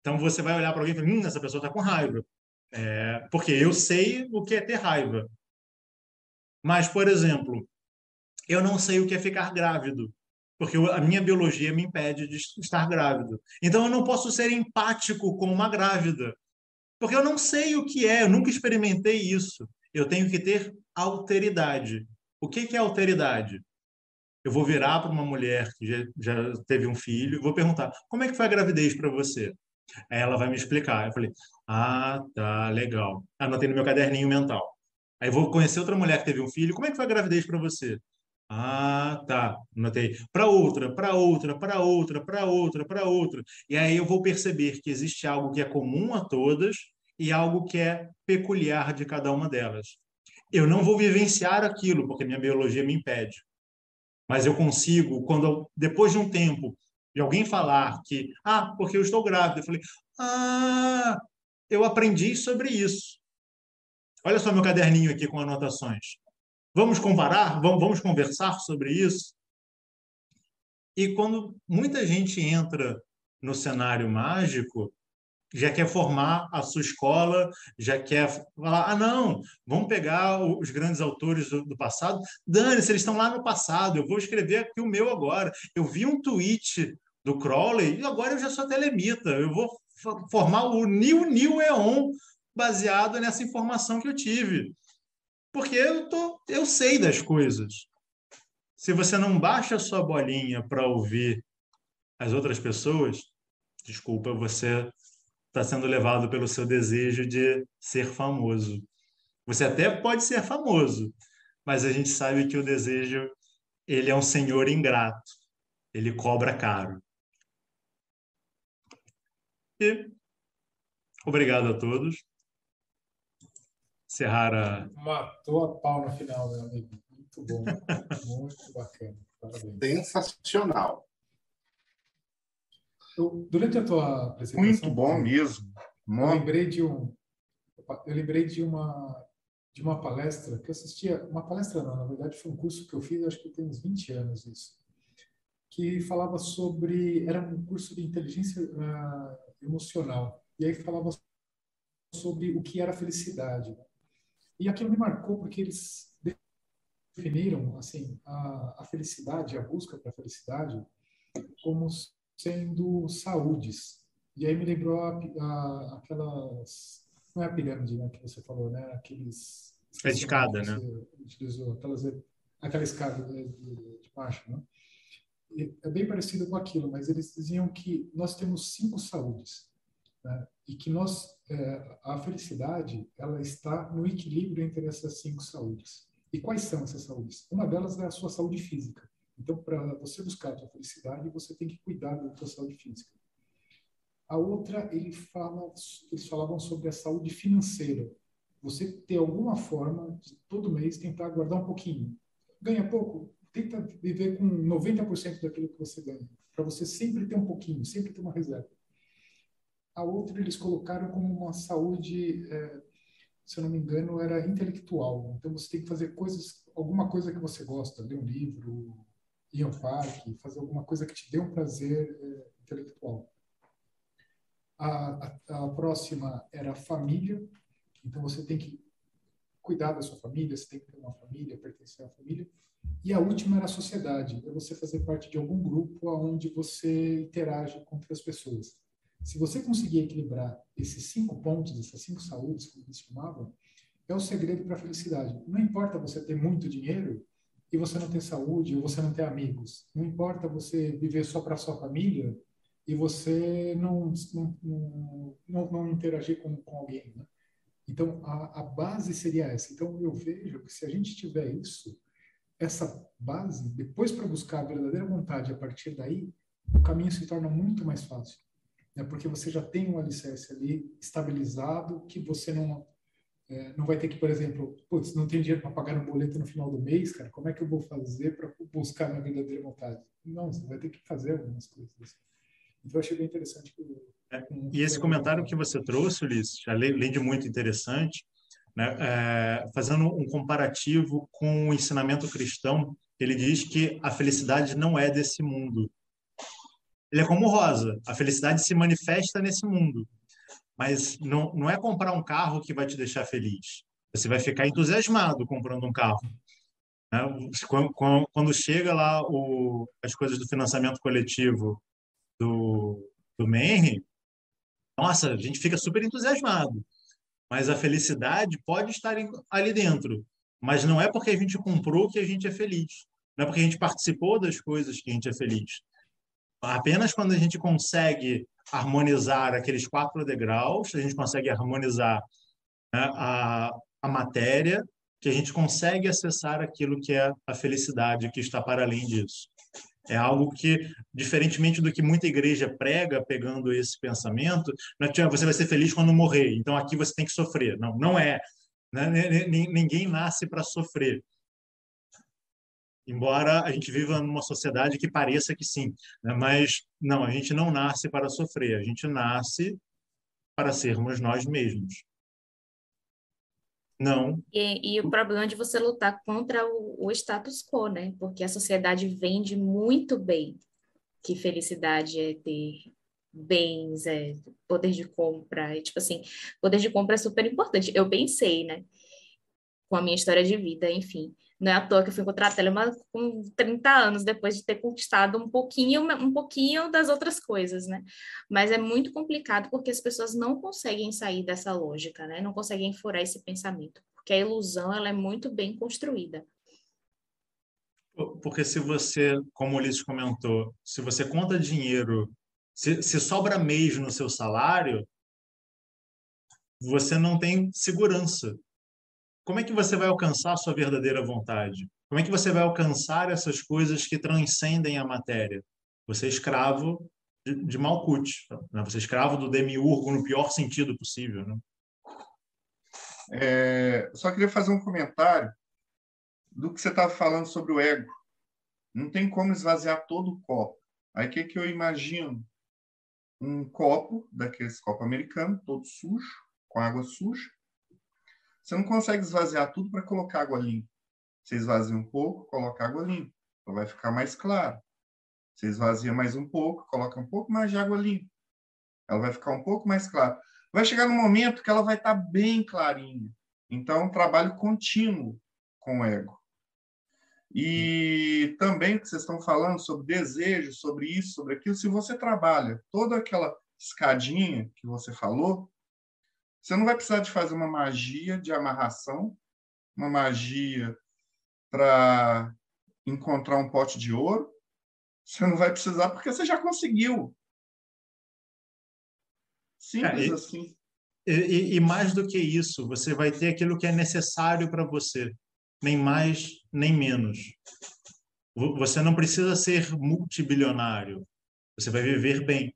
I: Então você vai olhar para alguém e falar: hum, essa pessoa está com raiva. É, porque eu sei o que é ter raiva. Mas, por exemplo, eu não sei o que é ficar grávido porque a minha biologia me impede de estar grávido. Então eu não posso ser empático com uma grávida, porque eu não sei o que é, eu nunca experimentei isso. Eu tenho que ter alteridade. O que é alteridade? Eu vou virar para uma mulher que já, já teve um filho e vou perguntar: como é que foi a gravidez para você? Aí ela vai me explicar. Eu falei: ah, tá, legal. Anotei no meu caderninho mental. Aí vou conhecer outra mulher que teve um filho. Como é que foi a gravidez para você? Ah, tá. Notei. Para outra, para outra, para outra, para outra, para outra. E aí eu vou perceber que existe algo que é comum a todas e algo que é peculiar de cada uma delas. Eu não vou vivenciar aquilo, porque minha biologia me impede. Mas eu consigo, quando depois de um tempo de alguém falar que, ah, porque eu estou grávida, eu falei, ah, eu aprendi sobre isso. Olha só meu caderninho aqui com anotações. Vamos comparar? Vamos, vamos conversar sobre isso? E quando muita gente entra no cenário mágico, já quer formar a sua escola, já quer falar: ah, não, vamos pegar os grandes autores do, do passado. Dane-se, eles estão lá no passado, eu vou escrever aqui o meu agora. Eu vi um tweet do Crowley e agora eu já sou telemita, eu vou formar o New New Eon baseado nessa informação que eu tive. Porque eu, tô, eu sei das coisas. Se você não baixa a sua bolinha para ouvir as outras pessoas, desculpa, você está sendo levado pelo seu desejo de ser famoso. Você até pode ser famoso, mas a gente sabe que o desejo ele é um senhor ingrato. Ele cobra caro. E obrigado a todos. Serrara.
E: Matou a pau no final, meu amigo. Muito bom. Muito bacana. Parabéns.
H: Sensacional.
E: Eu, durante a tua apresentação.
D: Muito bom mesmo.
E: Eu lembrei de um. Eu lembrei de uma de uma palestra que eu assistia, uma palestra não, na verdade foi um curso que eu fiz, acho que tem uns 20 anos isso, que falava sobre, era um curso de inteligência uh, emocional, e aí falava sobre o que era felicidade. E aquilo me marcou porque eles definiram assim a, a felicidade, a busca para a felicidade, como sendo saúdes. E aí me lembrou a, a, aquelas não é a pirâmide né, que você falou, né? Aqueles
I: a escada, né?
E: Utilizou aquelas aquela escada de, de, baixo, né? É bem parecido com aquilo, mas eles diziam que nós temos cinco saúdes, né? E que nós é, a felicidade ela está no equilíbrio entre essas cinco saúdes. E quais são essas saúdes? Uma delas é a sua saúde física. Então, para você buscar a sua felicidade, você tem que cuidar da sua saúde física. A outra, ele fala, eles falavam sobre a saúde financeira. Você ter alguma forma de todo mês tentar guardar um pouquinho. Ganha pouco, tenta viver com 90% daquilo que você ganha, para você sempre ter um pouquinho, sempre ter uma reserva a outra eles colocaram como uma saúde, é, se eu não me engano, era intelectual. Então você tem que fazer coisas, alguma coisa que você gosta, ler um livro, ir ao parque, fazer alguma coisa que te dê um prazer é, intelectual. A, a, a próxima era família. Então, você tem que cuidar da sua família, você tem que ter uma família, pertencer à família. E a última era a sociedade, é você fazer parte de algum grupo onde você interage com outras pessoas. Se você conseguir equilibrar esses cinco pontos, essas cinco saúdes, como eles chamavam, é o segredo para a felicidade. Não importa você ter muito dinheiro e você não ter saúde ou você não ter amigos. Não importa você viver só para sua família e você não, não, não, não interagir com, com alguém. Né? Então, a, a base seria essa. Então, eu vejo que se a gente tiver isso, essa base, depois para buscar a verdadeira vontade a partir daí, o caminho se torna muito mais fácil. Né? Porque você já tem um alicerce ali estabilizado que você não é, não vai ter que, por exemplo, putz, não tenho dinheiro para pagar um boleto no final do mês, cara, como é que eu vou fazer para buscar minha verdadeira vontade? Não, você vai ter que fazer algumas coisas. Assim. Então, eu achei bem interessante. Que,
I: é, e esse comentário que você trouxe, Ulisses, além de muito interessante, né, é, fazendo um comparativo com o ensinamento cristão, ele diz que a felicidade não é desse mundo. Ele é como rosa, a felicidade se manifesta nesse mundo, mas não, não é comprar um carro que vai te deixar feliz. Você vai ficar entusiasmado comprando um carro. Né? Quando, quando, chega lá o, as coisas do financiamento coletivo do, do Menry, nossa, a gente fica super entusiasmado. Mas a felicidade pode estar ali dentro. Mas não é porque a gente comprou que a gente é feliz. Não é porque a gente participou das coisas que a gente é feliz. Apenas quando a gente consegue harmonizar aqueles quatro degraus, a gente consegue harmonizar né, a, a matéria, que a gente consegue acessar aquilo que é a felicidade que está para além disso. É algo que, diferentemente do que muita igreja prega, pegando esse pensamento, você vai ser feliz quando morrer, então aqui você tem que sofrer. Não, não é. Né? Ninguém nasce para sofrer. Embora a gente viva numa sociedade que pareça que sim, né? mas não, a gente não nasce para sofrer, a gente nasce para sermos nós mesmos. Não.
F: E, e, o problema de você lutar contra o, o, status quo, né? Porque a sociedade vende muito bem que felicidade é ter bens, é poder de compra, e, tipo assim, poder de compra é super importante. Eu pensei, né? Com a minha história de vida, enfim. Não é à toa que eu fui encontrar Telema com 30 anos depois de ter conquistado um pouquinho, um pouquinho das outras coisas, né? Mas é muito complicado porque as pessoas não conseguem sair dessa lógica, né? Não conseguem furar esse pensamento, porque a ilusão ela é muito bem construída.
I: Porque se você, como o Ulisses comentou, se você conta dinheiro, se, se sobra mês no seu salário, você não tem segurança como é que você vai alcançar a sua verdadeira vontade? Como é que você vai alcançar essas coisas que transcendem a matéria? Você é escravo de, de Malkuth, né? você é escravo do demiurgo no pior sentido possível. Né?
D: É, só queria fazer um comentário do que você estava falando sobre o ego. Não tem como esvaziar todo o copo. Aí o que, que eu imagino? Um copo, daqueles copo americano, todo sujo, com água suja, você não consegue esvaziar tudo para colocar água limpa. Você esvazia um pouco, coloca água limpa. Ela vai ficar mais clara. Você esvazia mais um pouco, coloca um pouco mais de água limpa. Ela vai ficar um pouco mais clara. Vai chegar no momento que ela vai estar tá bem clarinha. Então, é um trabalho contínuo com o ego. E também que vocês estão falando sobre desejo, sobre isso, sobre aquilo, se você trabalha toda aquela escadinha que você falou, você não vai precisar de fazer uma magia de amarração, uma magia para encontrar um pote de ouro. Você não vai precisar porque você já conseguiu. Simples é, e, assim.
I: E, e, mais do que isso, você vai ter aquilo que é necessário para você, nem mais nem menos. Você não precisa ser multibilionário. Você vai viver bem.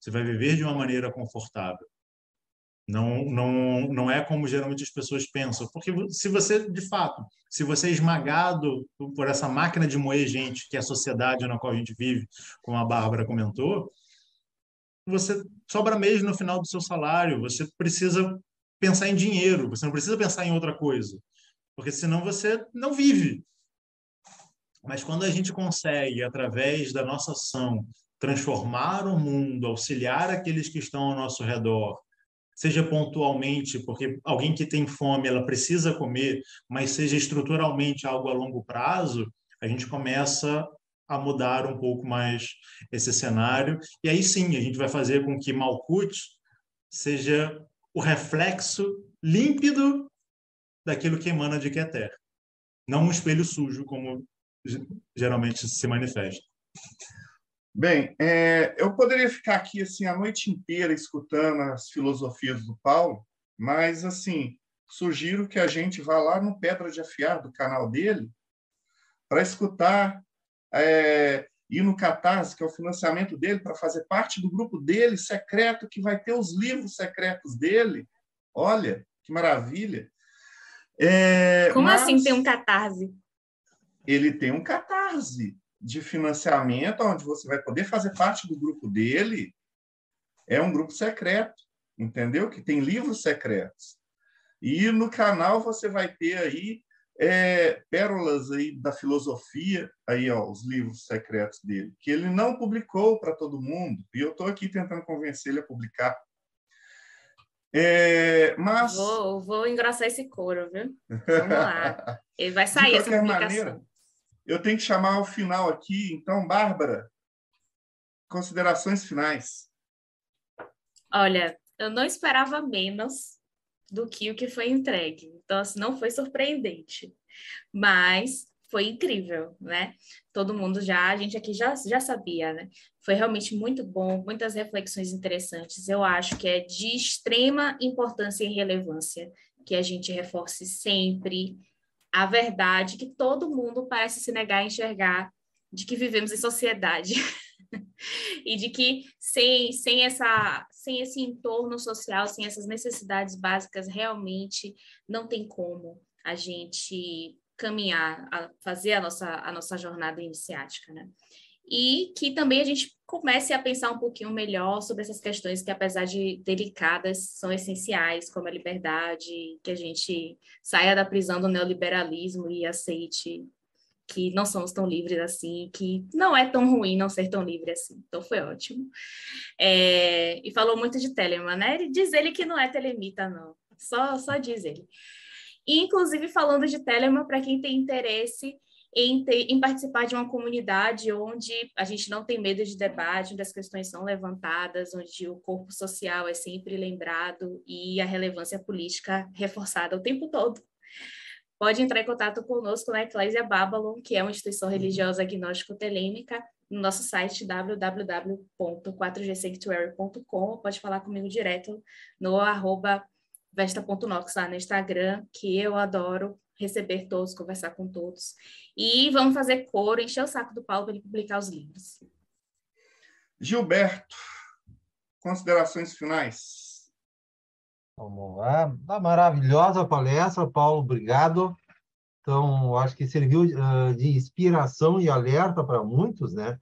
I: Você vai viver de uma maneira confortável. Não, não, não é como geralmente as pessoas pensam. Porque se você, de fato, se você é esmagado por essa máquina de moer gente, que é a sociedade na qual a gente vive, como a Bárbara comentou, você sobra mesmo no final do seu salário. Você precisa pensar em dinheiro, você não precisa pensar em outra coisa. Porque senão você não vive. Mas quando a gente consegue, através da nossa ação, transformar o mundo, auxiliar aqueles que estão ao nosso redor, seja pontualmente, porque alguém que tem fome, ela precisa comer, mas seja estruturalmente algo a longo prazo, a gente começa a mudar um pouco mais esse cenário. E aí sim, a gente vai fazer com que Malkuth seja o reflexo límpido daquilo que emana de Keter. Não um espelho sujo, como geralmente se manifesta.
D: Bem, é, eu poderia ficar aqui assim a noite inteira escutando as filosofias do Paulo, mas assim sugiro que a gente vá lá no Pedra de Afiar do canal dele para escutar é, ir no Catarse, que é o financiamento dele, para fazer parte do grupo dele secreto, que vai ter os livros secretos dele. Olha, que maravilha!
F: É, Como assim tem um Catarse?
D: Ele tem um Catarse de financiamento, onde você vai poder fazer parte do grupo dele, é um grupo secreto, entendeu? Que tem livros secretos. E no canal você vai ter aí é, pérolas aí da filosofia, aí ó, os livros secretos dele, que ele não publicou para todo mundo, e eu estou aqui tentando convencer ele a publicar. É, mas
F: vou, vou engrossar esse couro, viu? (laughs) Vamos lá. Ele vai sair essa publicação. Maneira,
D: eu tenho que chamar ao final aqui, então, Bárbara, considerações finais.
F: Olha, eu não esperava menos do que o que foi entregue. Então, assim, não foi surpreendente, mas foi incrível, né? Todo mundo já, a gente aqui já, já sabia, né? Foi realmente muito bom, muitas reflexões interessantes. Eu acho que é de extrema importância e relevância que a gente reforce sempre a verdade que todo mundo parece se negar a enxergar de que vivemos em sociedade. (laughs) e de que sem, sem, essa, sem esse entorno social, sem essas necessidades básicas, realmente não tem como a gente caminhar, a fazer a nossa, a nossa jornada iniciática, né? E que também a gente comece a pensar um pouquinho melhor sobre essas questões que, apesar de delicadas, são essenciais, como a liberdade, que a gente saia da prisão do neoliberalismo e aceite que não somos tão livres assim, que não é tão ruim não ser tão livre assim. Então foi ótimo. É, e falou muito de Telemann, né? Ele diz ele que não é telemita, não. Só, só diz ele. E, inclusive, falando de Telemann, para quem tem interesse, em, ter, em, participar de uma comunidade onde a gente não tem medo de debate, onde as questões são levantadas, onde o corpo social é sempre lembrado e a relevância política reforçada o tempo todo. Pode entrar em contato conosco na Eclésia Babylon, que é uma instituição religiosa agnóstico-telêmica, no nosso site www.4gsanctuary.com. Pode falar comigo direto no arroba vesta.nox lá no Instagram, que eu adoro receber todos, conversar com todos. E vamos fazer coro, encher o saco do Paulo para ele publicar os livros.
D: Gilberto, considerações finais.
G: Vamos lá. Uma maravilhosa palestra, Paulo, obrigado. Então, acho que serviu uh, de inspiração e alerta para muitos, né?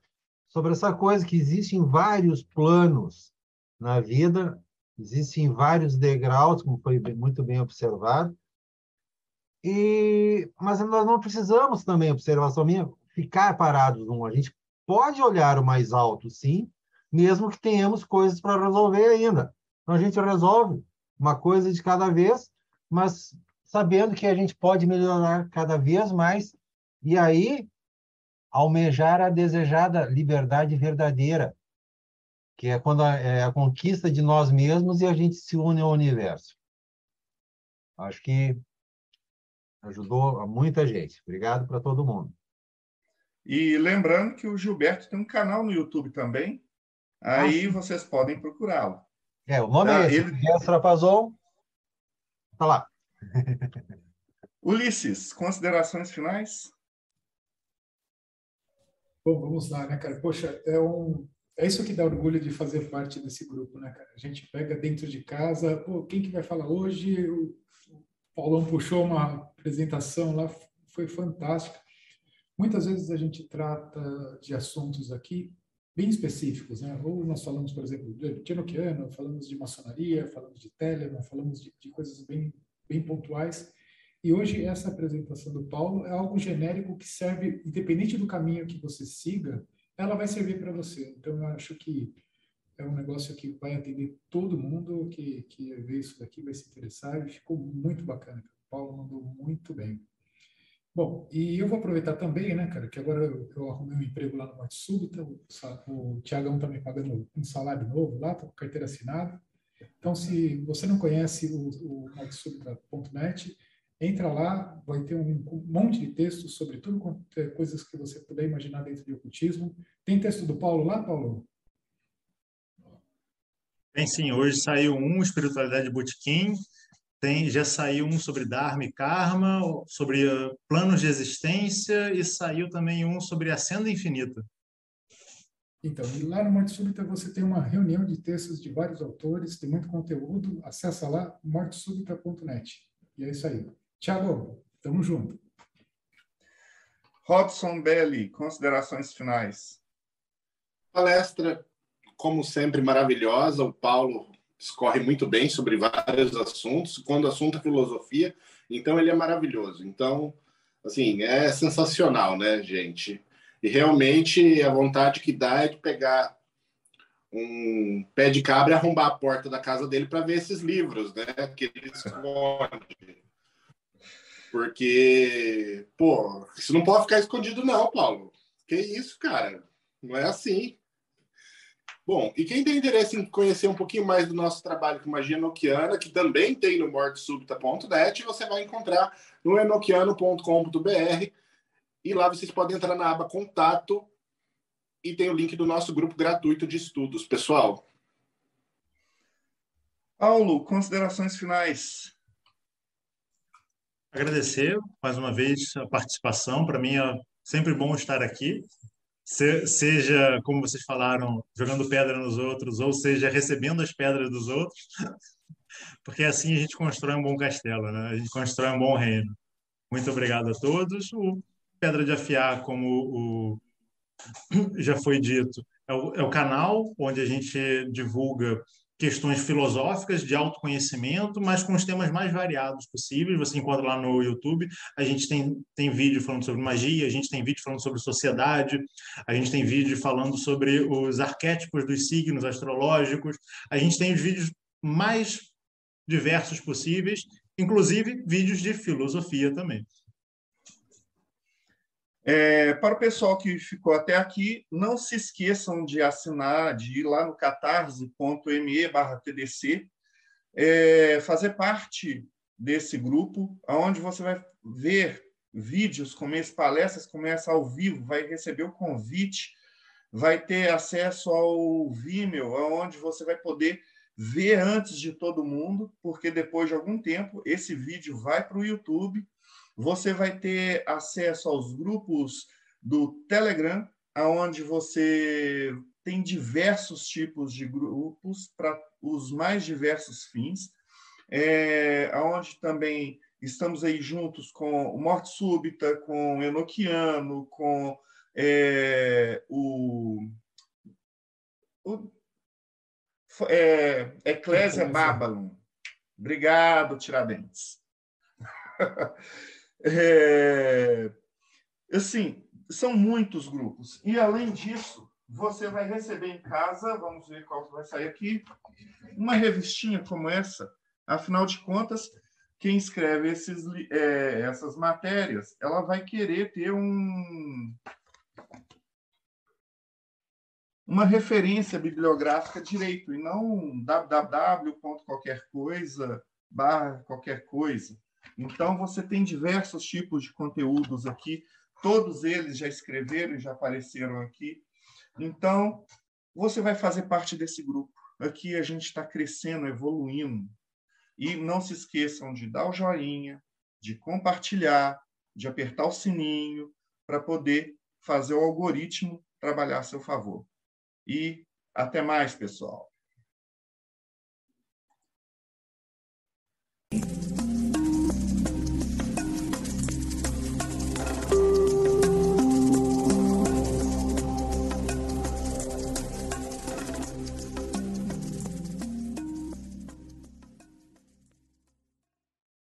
G: Sobre essa coisa que existe em vários planos na vida, existem vários degraus, como foi muito bem observado, e, mas nós não precisamos também, observação minha, ficar parados num. A gente pode olhar o mais alto, sim, mesmo que tenhamos coisas para resolver ainda. Então a gente resolve uma coisa de cada vez, mas sabendo que a gente pode melhorar cada vez mais e aí almejar a desejada liberdade verdadeira, que é quando a, é a conquista de nós mesmos e a gente se une ao universo. Acho que Ajudou a muita gente. Obrigado para todo mundo.
D: E lembrando que o Gilberto tem um canal no YouTube também. Aí ah, vocês podem procurá-lo.
G: É, o nome tá? é esse, Ele... Trapazon. Tá lá. (laughs)
D: Ulisses, considerações finais?
E: Bom, vamos lá, né, cara? Poxa, é um, é isso que dá orgulho de fazer parte desse grupo, né, cara? A gente pega dentro de casa, pô, quem que vai falar hoje? Paulão puxou uma apresentação lá, foi fantástica. Muitas vezes a gente trata de assuntos aqui bem específicos, né? Ou nós falamos, por exemplo, de Enochiano, falamos de maçonaria, falamos de Telemann, falamos de, de coisas bem, bem pontuais. E hoje essa apresentação do Paulo é algo genérico que serve, independente do caminho que você siga, ela vai servir para você. Então, eu acho que é um negócio que vai atender todo mundo que, que vê isso daqui, vai se interessar, e ficou muito bacana. O Paulo mandou muito bem. Bom, e eu vou aproveitar também, né, cara, que agora eu, eu arrumei um emprego lá no Morte Súbita, o, o Tiagão também tá pagando um salário novo lá, tá com carteira assinada. Então, se você não conhece o, o entra lá, vai ter um, um monte de textos sobre tudo é coisas que você puder imaginar dentro de ocultismo. Tem texto do Paulo lá, Paulo?
I: Tem sim, hoje saiu um Espiritualidade Botequim, tem, já saiu um sobre Dharma e Karma, sobre uh, planos de existência, e saiu também um sobre a senda infinita.
E: Então, e lá no Morte Súbita você tem uma reunião de textos de vários autores, tem muito conteúdo, acessa lá, mortesúbita.net. E é isso aí. Tiago, tamo junto.
D: Robson Belli, considerações finais.
H: Palestra como sempre, maravilhosa. O Paulo discorre muito bem sobre vários assuntos. Quando o assunto é filosofia, então ele é maravilhoso. Então, assim, é sensacional, né, gente? E realmente a vontade que dá é de pegar um pé de cabra e arrombar a porta da casa dele para ver esses livros, né? Que ele esconde. Porque, pô, isso não pode ficar escondido, não, Paulo. Que isso, cara? Não é assim. Bom, e quem tem interesse em conhecer um pouquinho mais do nosso trabalho com magia enoquiana, que também tem no mortesubita.net, você vai encontrar no enoquiano.com.br e lá vocês podem entrar na aba contato e tem o link do nosso grupo gratuito de estudos, pessoal.
D: Paulo, considerações finais.
I: Agradecer mais uma vez a participação. Para mim é sempre bom estar aqui se, seja, como vocês falaram, jogando pedra nos outros, ou seja, recebendo as pedras dos outros, (laughs) porque assim a gente constrói um bom castelo, né? a gente constrói um bom reino. Muito obrigado a todos. O Pedra de Afiar, como o, já foi dito, é o, é o canal onde a gente divulga questões filosóficas de autoconhecimento, mas com os temas mais variados possíveis. Você encontra lá no YouTube. A gente tem, tem vídeo falando sobre magia, a gente tem vídeo falando sobre sociedade, a gente tem vídeo falando sobre os arquétipos dos signos astrológicos. A gente tem os vídeos mais diversos possíveis, inclusive vídeos de filosofia também.
D: É, para o pessoal que ficou até aqui, não se esqueçam de assinar, de ir lá no catarse.me TDC, é, fazer parte desse grupo, onde você vai ver vídeos como esse, palestras como essa ao vivo, vai receber o convite, vai ter acesso ao Vimeo, onde você vai poder ver antes de todo mundo, porque depois de algum tempo esse vídeo vai para o YouTube você vai ter acesso aos grupos do Telegram, aonde você tem diversos tipos de grupos para os mais diversos fins, é, aonde também estamos aí juntos com o Morte Súbita, com o Enoquiano, com é, o, o é, Eclésia Babylon. Obrigado, Tiradentes. (laughs) É, assim, são muitos grupos. E, além disso, você vai receber em casa, vamos ver qual vai sair aqui, uma revistinha como essa. Afinal de contas, quem escreve esses, é, essas matérias, ela vai querer ter um, uma referência bibliográfica direito, e não www. qualquer coisa, barra qualquer coisa. Então, você tem diversos tipos de conteúdos aqui, todos eles já escreveram e já apareceram aqui. Então, você vai fazer parte desse grupo. Aqui a gente está crescendo, evoluindo. E não se esqueçam de dar o joinha, de compartilhar, de apertar o sininho, para poder fazer o algoritmo trabalhar a seu favor. E até mais, pessoal.